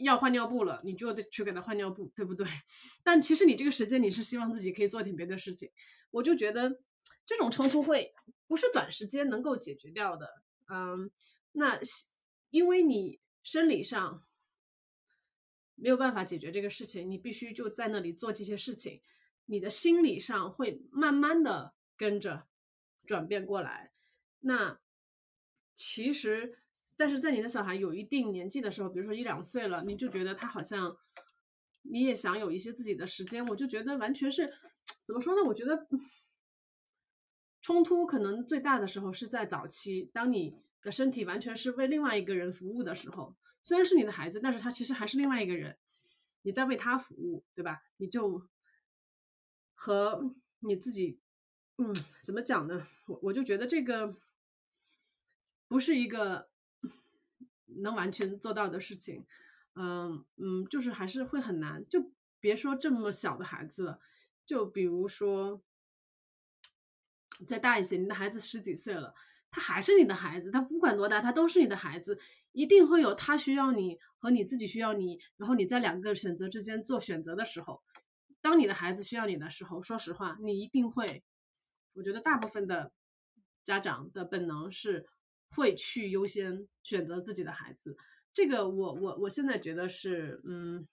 要换尿布了，你就得去给他换尿布，对不对？但其实你这个时间，你是希望自己可以做点别的事情。我就觉得这种冲突会不是短时间能够解决掉的。嗯，那因为你。生理上没有办法解决这个事情，你必须就在那里做这些事情。你的心理上会慢慢的跟着转变过来。那其实，但是在你的小孩有一定年纪的时候，比如说一两岁了，你就觉得他好像你也想有一些自己的时间。我就觉得完全是怎么说呢？我觉得冲突可能最大的时候是在早期，当你。的身体完全是为另外一个人服务的时候，虽然是你的孩子，但是他其实还是另外一个人，你在为他服务，对吧？你就和你自己，嗯，怎么讲呢？我我就觉得这个不是一个能完全做到的事情，嗯嗯，就是还是会很难。就别说这么小的孩子了，就比如说再大一些，你的孩子十几岁了。他还是你的孩子，他不管多大，他都是你的孩子，一定会有他需要你和你自己需要你，然后你在两个选择之间做选择的时候，当你的孩子需要你的时候，说实话，你一定会，我觉得大部分的家长的本能是会去优先选择自己的孩子，这个我我我现在觉得是，嗯，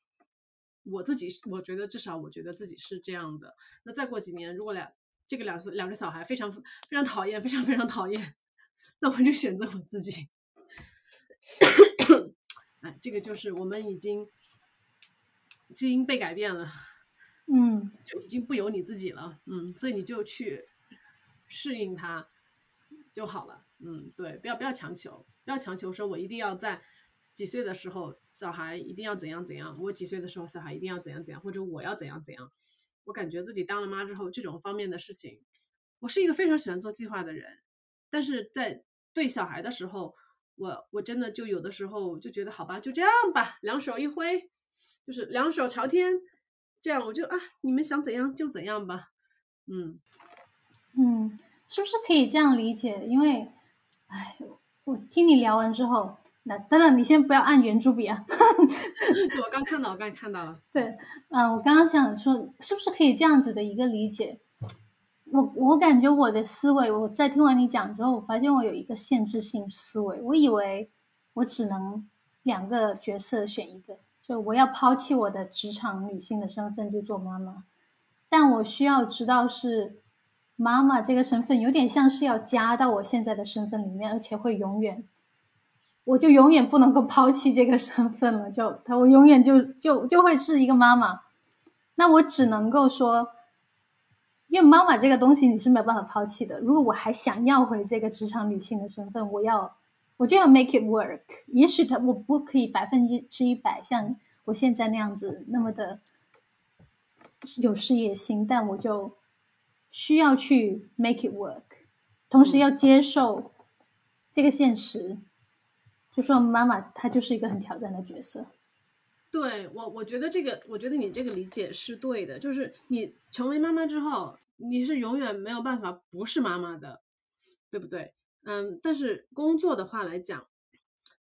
我自己我觉得至少我觉得自己是这样的。那再过几年，如果两这个两两个小孩非常非常讨厌，非常非常讨厌。那我就选择我自己。哎，这个就是我们已经基因被改变了，嗯，就已经不由你自己了，嗯，所以你就去适应它就好了，嗯，对，不要不要强求，不要强求说我一定要在几岁的时候小孩一定要怎样怎样，我几岁的时候小孩一定要怎样怎样，或者我要怎样怎样。我感觉自己当了妈之后，这种方面的事情，我是一个非常喜欢做计划的人，但是在对小孩的时候，我我真的就有的时候就觉得好吧，就这样吧，两手一挥，就是两手朝天，这样我就啊，你们想怎样就怎样吧，嗯。嗯，是不是可以这样理解？因为，哎，我听你聊完之后，那当然，你先不要按圆珠笔啊。我刚看到，我刚看到了。对，嗯，我刚刚想说，是不是可以这样子的一个理解？我我感觉我的思维，我在听完你讲之后，我发现我有一个限制性思维。我以为我只能两个角色选一个，就我要抛弃我的职场女性的身份，去做妈妈。但我需要知道，是妈妈这个身份有点像是要加到我现在的身份里面，而且会永远，我就永远不能够抛弃这个身份了。就他，我永远就就就会是一个妈妈。那我只能够说。因为妈妈这个东西你是没有办法抛弃的。如果我还想要回这个职场女性的身份，我要我就要 make it work。也许他我不可以百分之一百像我现在那样子那么的有事业心，但我就需要去 make it work，同时要接受这个现实，就说妈妈她就是一个很挑战的角色。对我，我觉得这个，我觉得你这个理解是对的，就是你成为妈妈之后。你是永远没有办法不是妈妈的，对不对？嗯，但是工作的话来讲，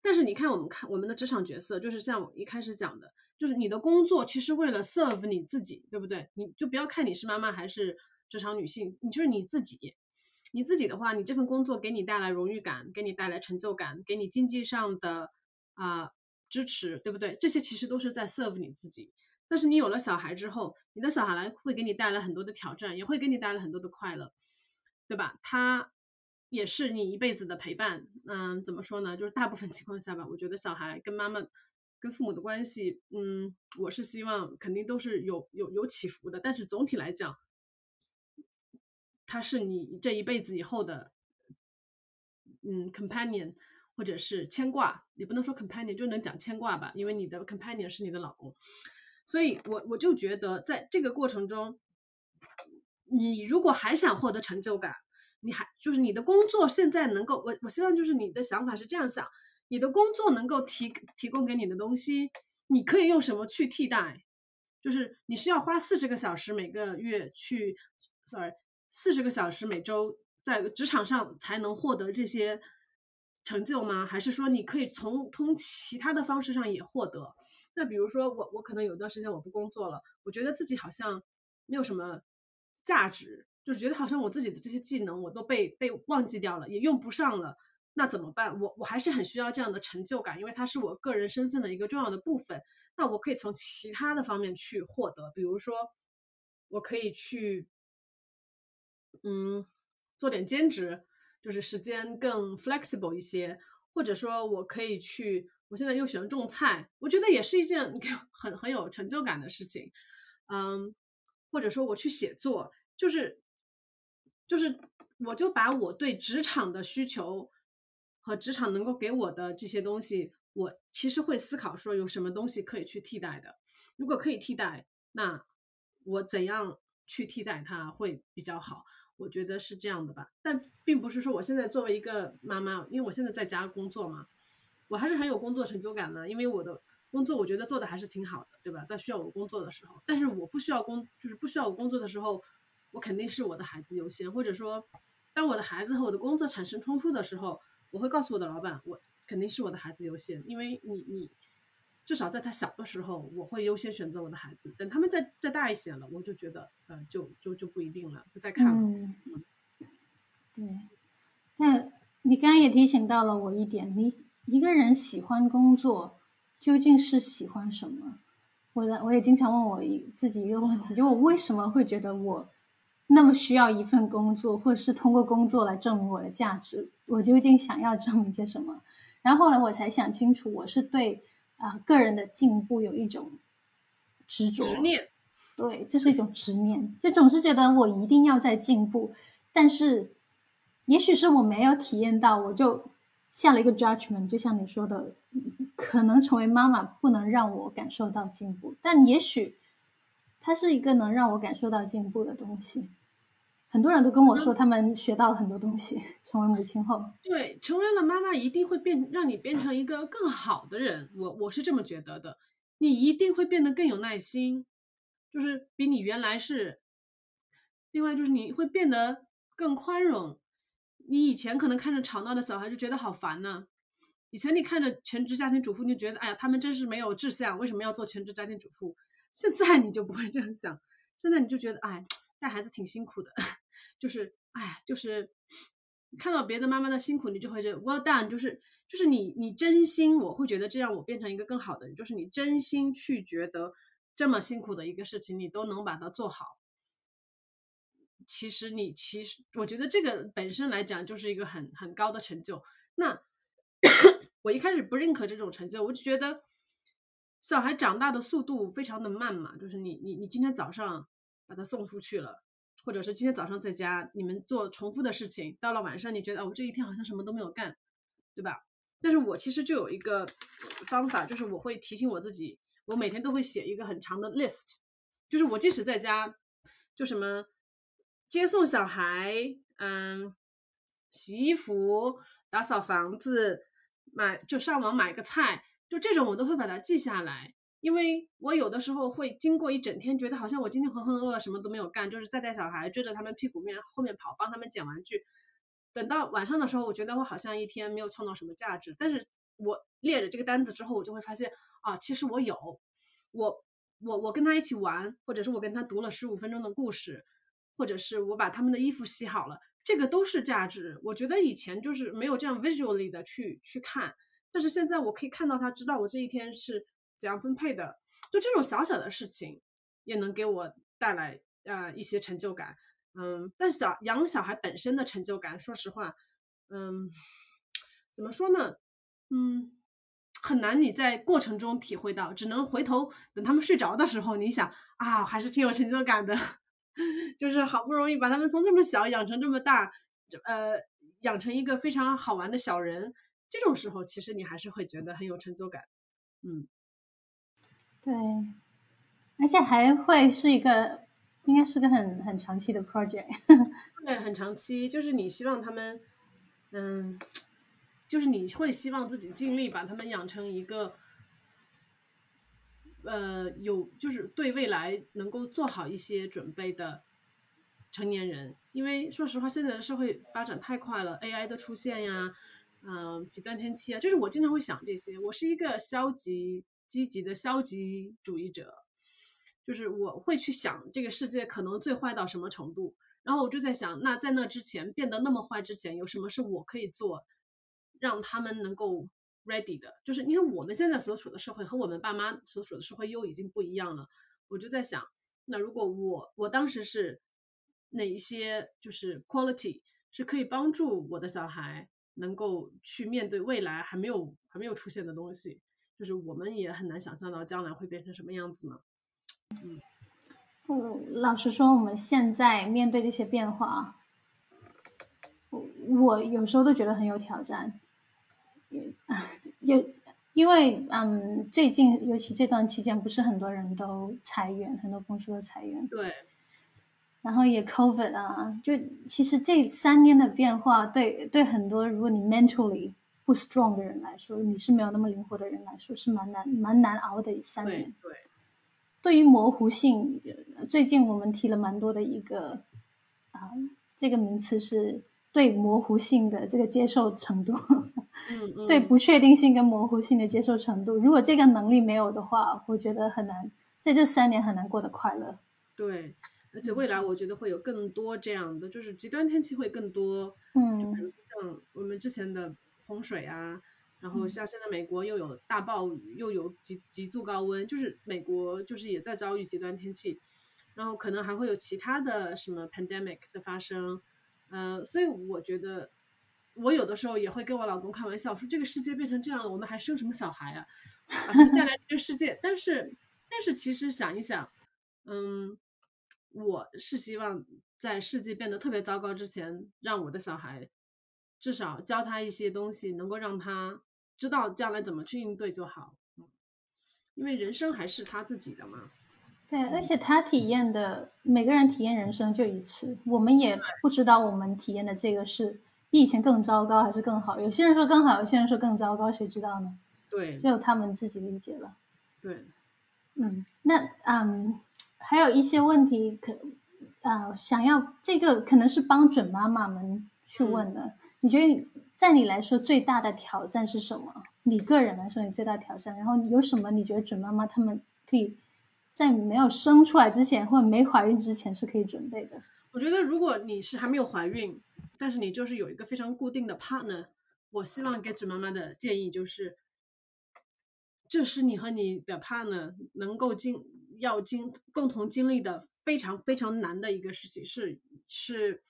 但是你看，我们看我们的职场角色，就是像我一开始讲的，就是你的工作其实为了 serve 你自己，对不对？你就不要看你是妈妈还是职场女性，你就是你自己。你自己的话，你这份工作给你带来荣誉感，给你带来成就感，给你经济上的啊支持，对不对？这些其实都是在 serve 你自己。但是你有了小孩之后，你的小孩来会给你带来很多的挑战，也会给你带来很多的快乐，对吧？他也是你一辈子的陪伴。嗯，怎么说呢？就是大部分情况下吧，我觉得小孩跟妈妈、跟父母的关系，嗯，我是希望肯定都是有有有起伏的。但是总体来讲，他是你这一辈子以后的，嗯，companion，或者是牵挂，也不能说 companion，就能讲牵挂吧，因为你的 companion 是你的老公，所以我我就觉得在这个过程中，你如果还想获得成就感，你还就是你的工作现在能够，我我希望就是你的想法是这样想，你的工作能够提提供给你的东西，你可以用什么去替代？就是你是要花四十个小时每个月去，sorry。四十个小时每周在职场上才能获得这些成就吗？还是说你可以从通其他的方式上也获得？那比如说我我可能有段时间我不工作了，我觉得自己好像没有什么价值，就觉得好像我自己的这些技能我都被被忘记掉了，也用不上了。那怎么办？我我还是很需要这样的成就感，因为它是我个人身份的一个重要的部分。那我可以从其他的方面去获得，比如说我可以去。嗯，做点兼职，就是时间更 flexible 一些，或者说我可以去，我现在又喜欢种菜，我觉得也是一件 很很有成就感的事情。嗯，或者说我去写作，就是就是我就把我对职场的需求和职场能够给我的这些东西，我其实会思考说有什么东西可以去替代的。如果可以替代，那我怎样去替代它会比较好？我觉得是这样的吧，但并不是说我现在作为一个妈妈，因为我现在在家工作嘛，我还是很有工作成就感的，因为我的工作我觉得做的还是挺好的，对吧？在需要我工作的时候，但是我不需要工，就是不需要我工作的时候，我肯定是我的孩子优先，或者说，当我的孩子和我的工作产生冲突的时候，我会告诉我的老板，我肯定是我的孩子优先，因为你你。至少在他小的时候，我会优先选择我的孩子。等他们再再大一些了，我就觉得，呃，就就就不一定了，不再看了。嗯，对。那你刚刚也提醒到了我一点，你一个人喜欢工作，究竟是喜欢什么？我的我也经常问我一自己一个问题，就我为什么会觉得我那么需要一份工作，或者是通过工作来证明我的价值？我究竟想要证明些什么？然后后来我才想清楚，我是对。啊，个人的进步有一种执着，执念，对，这是一种执念，就总是觉得我一定要在进步，但是也许是我没有体验到，我就下了一个 judgment，就像你说的，可能成为妈妈不能让我感受到进步，但也许它是一个能让我感受到进步的东西。很多人都跟我说，他们学到了很多东西。成为母亲后，对，成为了妈妈一定会变，让你变成一个更好的人。我我是这么觉得的，你一定会变得更有耐心，就是比你原来是。另外就是你会变得更宽容。你以前可能看着吵闹的小孩就觉得好烦呢。以前你看着全职家庭主妇，你就觉得哎呀，他们真是没有志向，为什么要做全职家庭主妇？现在你就不会这样想，现在你就觉得哎。带孩子挺辛苦的，就是，哎，就是看到别的妈妈的辛苦，你就会觉得 well done，就是就是你你真心，我会觉得这样我变成一个更好的人，就是你真心去觉得这么辛苦的一个事情，你都能把它做好。其实你其实我觉得这个本身来讲就是一个很很高的成就。那我一开始不认可这种成就，我就觉得小孩长大的速度非常的慢嘛，就是你你你今天早上。把它送出去了，或者是今天早上在家，你们做重复的事情，到了晚上你觉得，哦，我这一天好像什么都没有干，对吧？但是我其实就有一个方法，就是我会提醒我自己，我每天都会写一个很长的 list，就是我即使在家，就什么接送小孩，嗯，洗衣服、打扫房子、买就上网买个菜，就这种我都会把它记下来。因为我有的时候会经过一整天，觉得好像我今天浑浑噩噩，什么都没有干，就是在带小孩，追着他们屁股面后面跑，帮他们捡玩具。等到晚上的时候，我觉得我好像一天没有创造什么价值。但是我列着这个单子之后，我就会发现啊，其实我有，我我我跟他一起玩，或者是我跟他读了十五分钟的故事，或者是我把他们的衣服洗好了，这个都是价值。我觉得以前就是没有这样 visually 的去去看，但是现在我可以看到他，知道我这一天是怎样分配的，就这种小小的事情，也能给我带来呃一些成就感。嗯，但小养小孩本身的成就感，说实话，嗯，怎么说呢？嗯，很难你在过程中体会到，只能回头等他们睡着的时候，你想啊，还是挺有成就感的，就是好不容易把他们从这么小养成这么大，呃，养成一个非常好玩的小人，这种时候其实你还是会觉得很有成就感。嗯，对，而且还会是一个。应该是个很很长期的 project，对，很长期，就是你希望他们，嗯，就是你会希望自己尽力把他们养成一个，呃，有就是对未来能够做好一些准备的成年人。因为说实话，现在的社会发展太快了，AI 的出现呀，嗯，极端天气啊，就是我经常会想这些。我是一个消极积极的消极主义者。就是我会去想这个世界可能最坏到什么程度，然后我就在想，那在那之前变得那么坏之前，有什么是我可以做，让他们能够 ready 的？就是因为我们现在所处的社会和我们爸妈所处的社会又已经不一样了。我就在想，那如果我我当时是哪一些就是 quality 是可以帮助我的小孩能够去面对未来还没有还没有出现的东西，就是我们也很难想象到将来会变成什么样子嘛？嗯，老实说，我们现在面对这些变化，我我有时候都觉得很有挑战。啊，有因为嗯，最近尤其这段期间，不是很多人都裁员，很多公司都裁员。对。然后也 COVID 啊，就其实这三年的变化，对对很多如果你 mentally 不 strong 的人来说，你是没有那么灵活的人来说，是蛮难蛮难熬的三年。对。对于模糊性，最近我们提了蛮多的一个啊，这个名词是对模糊性的这个接受程度，嗯嗯，对不确定性跟模糊性的接受程度。如果这个能力没有的话，我觉得很难在这三年很难过得快乐。对，而且未来我觉得会有更多这样的，就是极端天气会更多，嗯，就比如像我们之前的洪水啊。然后像现在美国又有大暴雨，又有极极度高温，就是美国就是也在遭遇极端天气，然后可能还会有其他的什么 pandemic 的发生，呃，所以我觉得我有的时候也会跟我老公开玩笑说，这个世界变成这样了，我们还生什么小孩啊？把他带来这个世界，但是但是其实想一想，嗯，我是希望在世界变得特别糟糕之前，让我的小孩至少教他一些东西，能够让他。知道将来怎么去应对就好，因为人生还是他自己的嘛。对，而且他体验的每个人体验人生就一次，我们也不知道我们体验的这个是比以前更糟糕还是更好。有些人说更好，有些人说更糟糕，谁知道呢？对，只有他们自己理解了。对，嗯，那嗯，还有一些问题可啊，想要这个可能是帮准妈妈们去问的，你觉得？在你来说，最大的挑战是什么？你个人来说，你最大挑战，然后有什么？你觉得准妈妈他们可以在没有生出来之前，或者没怀孕之前是可以准备的？我觉得，如果你是还没有怀孕，但是你就是有一个非常固定的 partner，我希望给准妈妈的建议就是，这是你和你的 partner 能够经要经共同经历的非常非常难的一个事情，是是。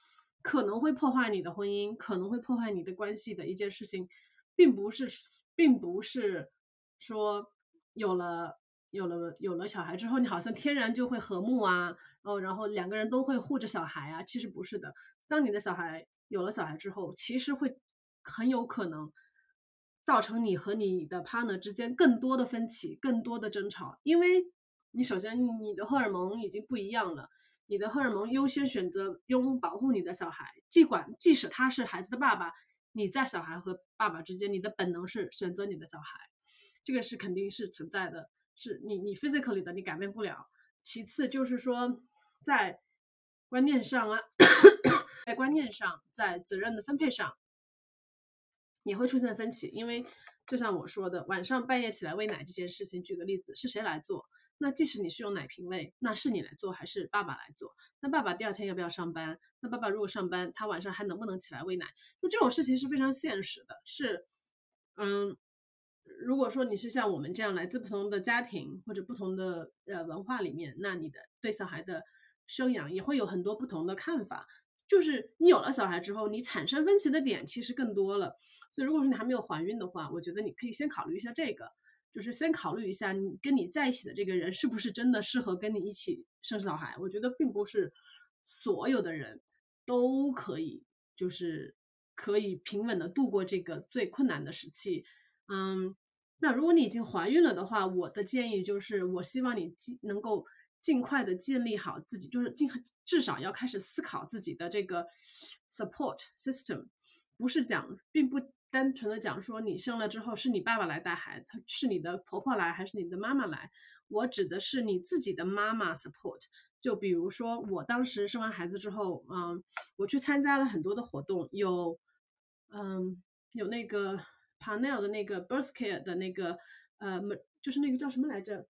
可能会破坏你的婚姻，可能会破坏你的关系的一件事情，并不是，并不是说有了有了有了小孩之后，你好像天然就会和睦啊，哦，然后两个人都会护着小孩啊，其实不是的。当你的小孩有了小孩之后，其实会很有可能造成你和你的 partner 之间更多的分歧，更多的争吵，因为你首先你的荷尔蒙已经不一样了。你的荷尔蒙优先选择用保护你的小孩，尽管即使他是孩子的爸爸，你在小孩和爸爸之间，你的本能是选择你的小孩，这个是肯定是存在的，是你你 physically 的你改变不了。其次就是说，在观念上啊，在观念上，在责任的分配上，也会出现分歧，因为就像我说的，晚上半夜起来喂奶这件事情，举个例子，是谁来做？那即使你是用奶瓶喂，那是你来做还是爸爸来做？那爸爸第二天要不要上班？那爸爸如果上班，他晚上还能不能起来喂奶？就这种事情是非常现实的，是，嗯，如果说你是像我们这样来自不同的家庭或者不同的呃文化里面，那你的对小孩的生养也会有很多不同的看法。就是你有了小孩之后，你产生分歧的点其实更多了。所以如果说你还没有怀孕的话，我觉得你可以先考虑一下这个，就是先考虑一下你跟你在一起的这个人是不是真的适合跟你一起生小孩。我觉得并不是所有的人都可以，就是可以平稳的度过这个最困难的时期。嗯，那如果你已经怀孕了的话，我的建议就是，我希望你尽能够。尽快的建立好自己，就是尽至少要开始思考自己的这个 support system，不是讲，并不单纯的讲说你生了之后是你爸爸来带孩子，是你的婆婆来还是你的妈妈来，我指的是你自己的妈妈 support。就比如说我当时生完孩子之后，嗯，我去参加了很多的活动，有，嗯，有那个 panel 的那个 birth care 的那个，呃，就是那个叫什么来着？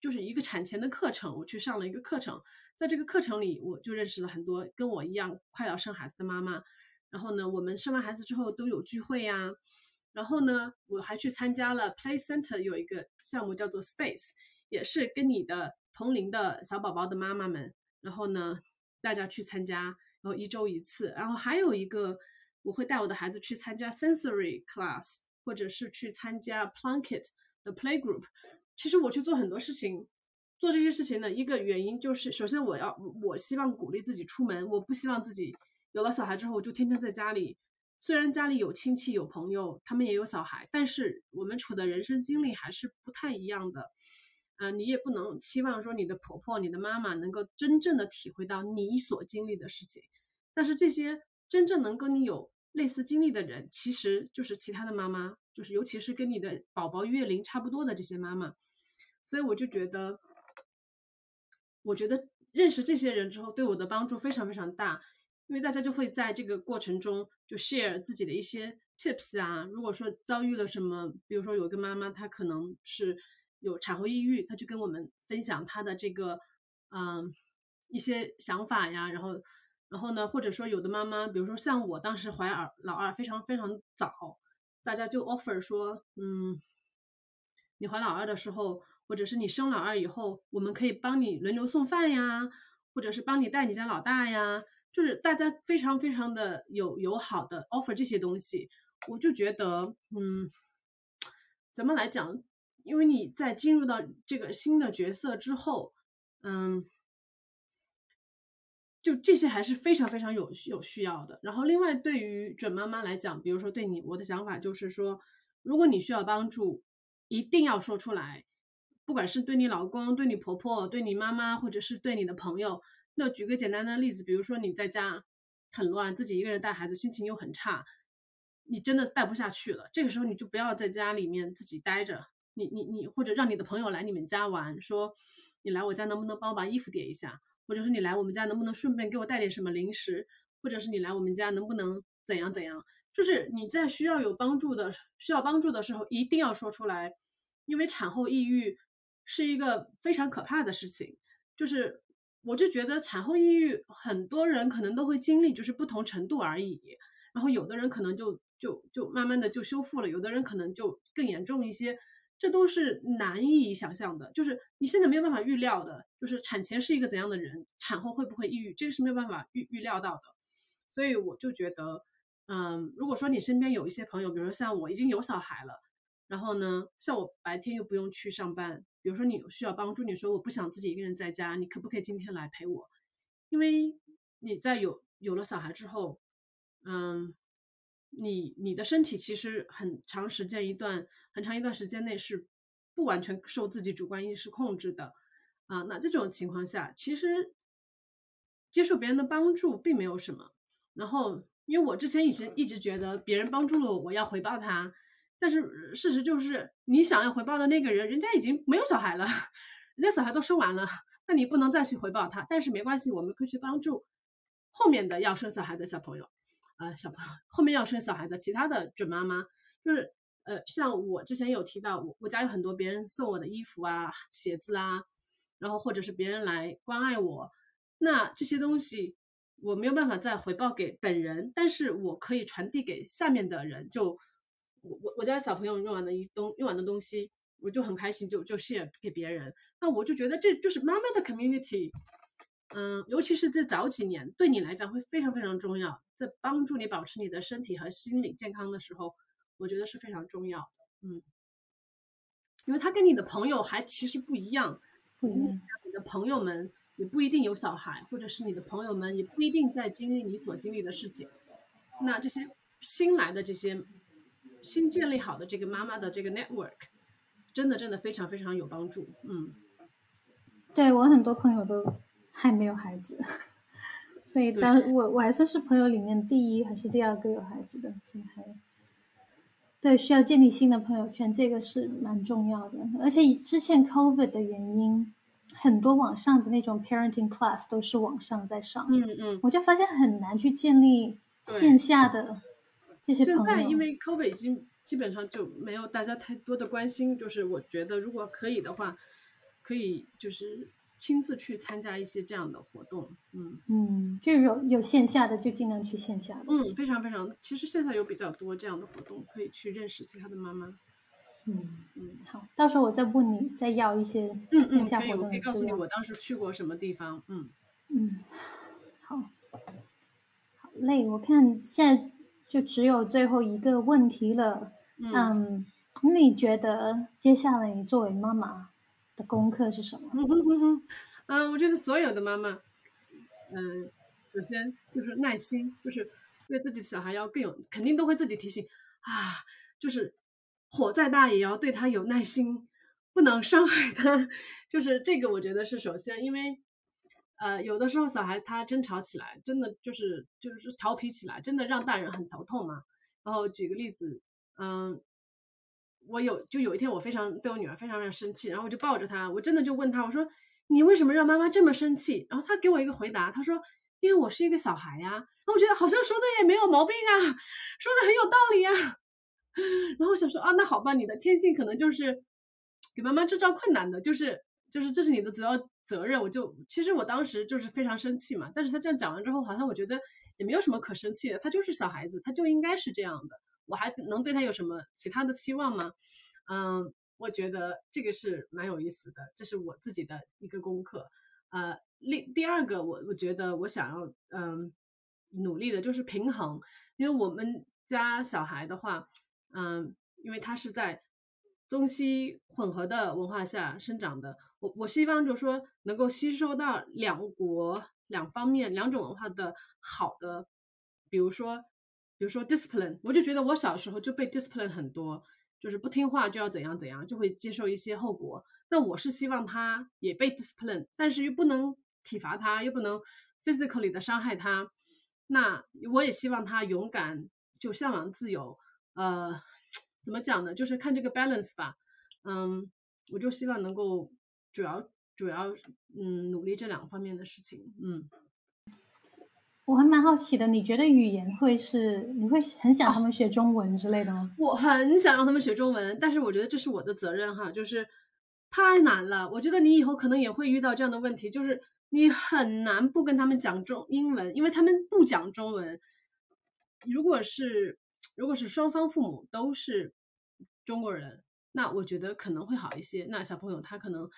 就是一个产前的课程，我去上了一个课程，在这个课程里，我就认识了很多跟我一样快要生孩子的妈妈。然后呢，我们生完孩子之后都有聚会呀。然后呢，我还去参加了 Play Center 有一个项目叫做 Space，也是跟你的同龄的小宝宝的妈妈们，然后呢，大家去参加，然后一周一次。然后还有一个，我会带我的孩子去参加 Sensory Class，或者是去参加 Plunkett 的 Play Group。其实我去做很多事情，做这些事情的一个原因就是，首先我要我希望鼓励自己出门，我不希望自己有了小孩之后我就天天在家里。虽然家里有亲戚有朋友，他们也有小孩，但是我们处的人生经历还是不太一样的。嗯，你也不能期望说你的婆婆、你的妈妈能够真正的体会到你所经历的事情。但是这些真正能跟你有类似经历的人，其实就是其他的妈妈，就是尤其是跟你的宝宝月龄差不多的这些妈妈。所以我就觉得，我觉得认识这些人之后，对我的帮助非常非常大，因为大家就会在这个过程中就 share 自己的一些 tips 啊。如果说遭遇了什么，比如说有一个妈妈，她可能是有产后抑郁，她就跟我们分享她的这个嗯一些想法呀。然后，然后呢，或者说有的妈妈，比如说像我当时怀儿老二非常非常早，大家就 offer 说，嗯，你怀老二的时候。或者是你生老二以后，我们可以帮你轮流送饭呀，或者是帮你带你家老大呀，就是大家非常非常的有友好的 offer 这些东西，我就觉得，嗯，怎么来讲？因为你在进入到这个新的角色之后，嗯，就这些还是非常非常有有需要的。然后另外对于准妈妈来讲，比如说对你，我的想法就是说，如果你需要帮助，一定要说出来。不管是对你老公、对你婆婆、对你妈妈，或者是对你的朋友，那举个简单的例子，比如说你在家很乱，自己一个人带孩子，心情又很差，你真的带不下去了。这个时候你就不要在家里面自己待着，你你你，或者让你的朋友来你们家玩，说你来我家能不能帮我把衣服叠一下，或者是你来我们家能不能顺便给我带点什么零食，或者是你来我们家能不能怎样怎样，就是你在需要有帮助的需要帮助的时候，一定要说出来，因为产后抑郁。是一个非常可怕的事情，就是我就觉得产后抑郁很多人可能都会经历，就是不同程度而已。然后有的人可能就就就慢慢的就修复了，有的人可能就更严重一些，这都是难以想象的。就是你现在没有办法预料的，就是产前是一个怎样的人，产后会不会抑郁，这个是没有办法预预料到的。所以我就觉得，嗯，如果说你身边有一些朋友，比如说像我已经有小孩了，然后呢，像我白天又不用去上班。比如说你需要帮助，你说我不想自己一个人在家，你可不可以今天来陪我？因为你在有有了小孩之后，嗯，你你的身体其实很长时间一段很长一段时间内是不完全受自己主观意识控制的啊。那这种情况下，其实接受别人的帮助并没有什么。然后，因为我之前一直一直觉得别人帮助了我，我要回报他。但是事实就是，你想要回报的那个人，人家已经没有小孩了，人家小孩都生完了，那你不能再去回报他。但是没关系，我们可以去帮助后面的要生小孩的小朋友，呃，小朋友后面要生小孩的其他的准妈妈，就是呃，像我之前有提到，我我家有很多别人送我的衣服啊、鞋子啊，然后或者是别人来关爱我，那这些东西我没有办法再回报给本人，但是我可以传递给下面的人。就我我我家小朋友用完的一东用完的东西，我就很开心，就就 share 给别人。那我就觉得这就是妈妈的 community。嗯，尤其是在早几年，对你来讲会非常非常重要，在帮助你保持你的身体和心理健康的时候，我觉得是非常重要的。嗯，因为他跟你的朋友还其实不一样，不一样。你的朋友们也不一定有小孩，或者是你的朋友们也不一定在经历你所经历的事情。那这些新来的这些新建立好的这个妈妈的这个 network，真的真的非常非常有帮助。嗯，对我很多朋友都。还没有孩子，所以当我我还算是朋友里面第一还是第二个有孩子的，所以还对需要建立新的朋友圈，这个是蛮重要的。而且之前 COVID 的原因，很多网上的那种 parenting class 都是网上在上，嗯嗯，我就发现很难去建立线下的现在因为 COVID 已经基本上就没有大家太多的关心，就是我觉得如果可以的话，可以就是。亲自去参加一些这样的活动，嗯。嗯，就有有线下的就尽量去线下的，嗯，非常非常，其实现在有比较多这样的活动，可以去认识其他的妈妈，嗯嗯，好，到时候我再问你，再要一些线下活动的可以告诉你我当时去过什么地方，嗯。嗯，好，好嘞，我看现在就只有最后一个问题了，嗯，你觉得接下来你作为妈妈？的功课是什么？嗯，我觉得所有的妈妈，嗯，首先就是耐心，就是对自己的小孩要更有，肯定都会自己提醒啊，就是火再大也要对他有耐心，不能伤害他。就是这个，我觉得是首先，因为呃，有的时候小孩他争吵起来，真的就是就是调皮起来，真的让大人很头痛嘛。然后举个例子，嗯。我有就有一天，我非常对我女儿非常非常生气，然后我就抱着她，我真的就问她，我说你为什么让妈妈这么生气？然后她给我一个回答，她说因为我是一个小孩呀。然后我觉得好像说的也没有毛病啊，说的很有道理呀。然后我想说啊，那好吧，你的天性可能就是给妈妈制造困难的，就是就是这是你的主要责任。我就其实我当时就是非常生气嘛，但是他这样讲完之后，好像我觉得也没有什么可生气的，他就是小孩子，他就应该是这样的。我还能对他有什么其他的期望吗？嗯，我觉得这个是蛮有意思的，这是我自己的一个功课。呃，另第二个，我我觉得我想要嗯努力的就是平衡，因为我们家小孩的话，嗯，因为他是在中西混合的文化下生长的，我我希望就是说能够吸收到两国两方面两种文化的好的，比如说。比如说 discipline，我就觉得我小时候就被 discipline 很多，就是不听话就要怎样怎样，就会接受一些后果。那我是希望他也被 discipline，但是又不能体罚他，又不能 physically 的伤害他。那我也希望他勇敢，就向往自由。呃，怎么讲呢？就是看这个 balance 吧。嗯，我就希望能够主要主要嗯努力这两方面的事情。嗯。我还蛮好奇的，你觉得语言会是你会很想他们学中文之类的吗？我很想让他们学中文，但是我觉得这是我的责任哈，就是太难了。我觉得你以后可能也会遇到这样的问题，就是你很难不跟他们讲中英文，因为他们不讲中文。如果是如果是双方父母都是中国人，那我觉得可能会好一些。那小朋友他可能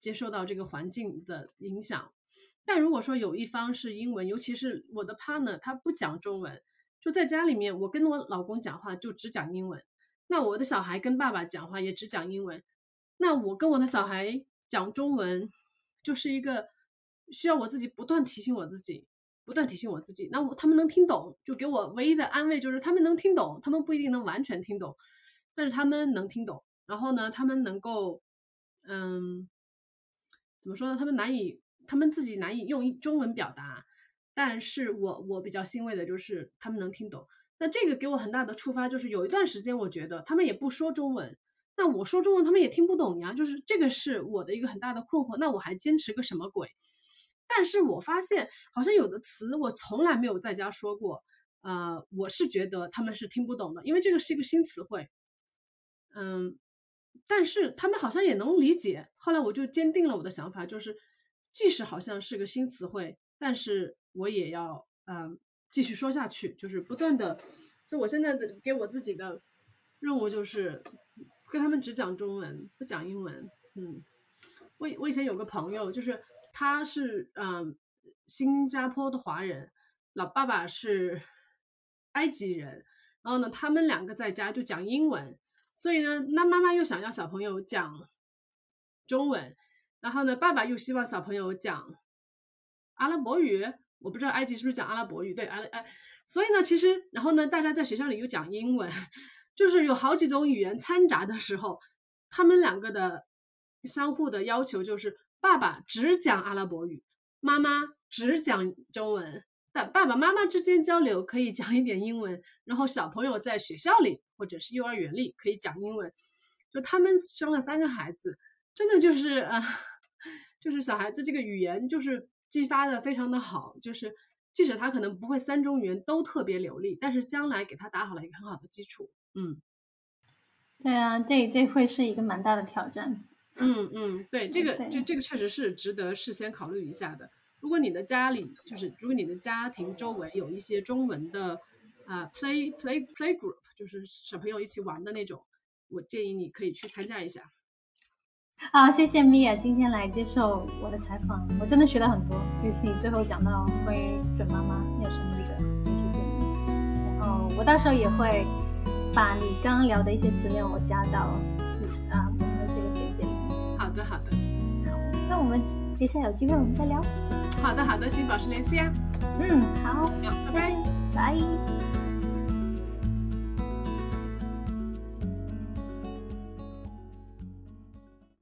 接受到这个环境的影响。但如果说有一方是英文，尤其是我的 partner，他不讲中文，就在家里面，我跟我老公讲话就只讲英文。那我的小孩跟爸爸讲话也只讲英文。那我跟我的小孩讲中文，就是一个需要我自己不断提醒我自己，不断提醒我自己。那我他们能听懂，就给我唯一的安慰就是他们能听懂，他们不一定能完全听懂，但是他们能听懂。然后呢，他们能够，嗯，怎么说呢？他们难以。他们自己难以用中文表达，但是我我比较欣慰的就是他们能听懂。那这个给我很大的触发，就是有一段时间我觉得他们也不说中文，那我说中文他们也听不懂呀，就是这个是我的一个很大的困惑。那我还坚持个什么鬼？但是我发现好像有的词我从来没有在家说过，呃，我是觉得他们是听不懂的，因为这个是一个新词汇。嗯，但是他们好像也能理解。后来我就坚定了我的想法，就是即使好像是个新词汇，但是我也要嗯继续说下去，就是不断的。所以我现在的给我自己的任务就是跟他们只讲中文，不讲英文。嗯，我我以前有个朋友，就是他是嗯新加坡的华人，老爸爸是埃及人，然后呢，他们两个在家就讲英文，所以呢，那妈妈又想要小朋友讲中文，然后呢，爸爸又希望小朋友讲阿拉伯语，我不知道埃及是不是讲阿拉伯语，对，阿拉哎，所以呢，其实然后呢，大家在学校里又讲英文，就是有好几种语言掺杂的时候，他们两个的。相互的要求就是，爸爸只讲阿拉伯语，妈妈只讲中文。但爸爸妈妈之间交流可以讲一点英文，然后小朋友在学校里或者是幼儿园里可以讲英文。就他们生了三个孩子，真的就是啊，就是小孩子这个语言就是激发的非常的好。就是即使他可能不会三种语言都特别流利，但是将来给他打好了一个很好的基础。嗯，对啊，这这会是一个蛮大的挑战。嗯嗯，对，这个就这个确实是值得事先考虑一下的。如果你的家里就是，如果你的家庭周围有一些中文的啊 play play play group，就是小朋友一起玩的那种，我建议你可以去参加一下。好，谢谢米娅今天来接受我的采访，我真的学了很多，尤其你最后讲到关于准妈妈要生育的一些建议，然后我到时候也会把你刚刚聊的一些资料我加到啊我们的这个简介里。好的，好的。好，那我们接下来有机会我们再聊。好的，好的，请保持联系啊。嗯，好，拜拜，拜。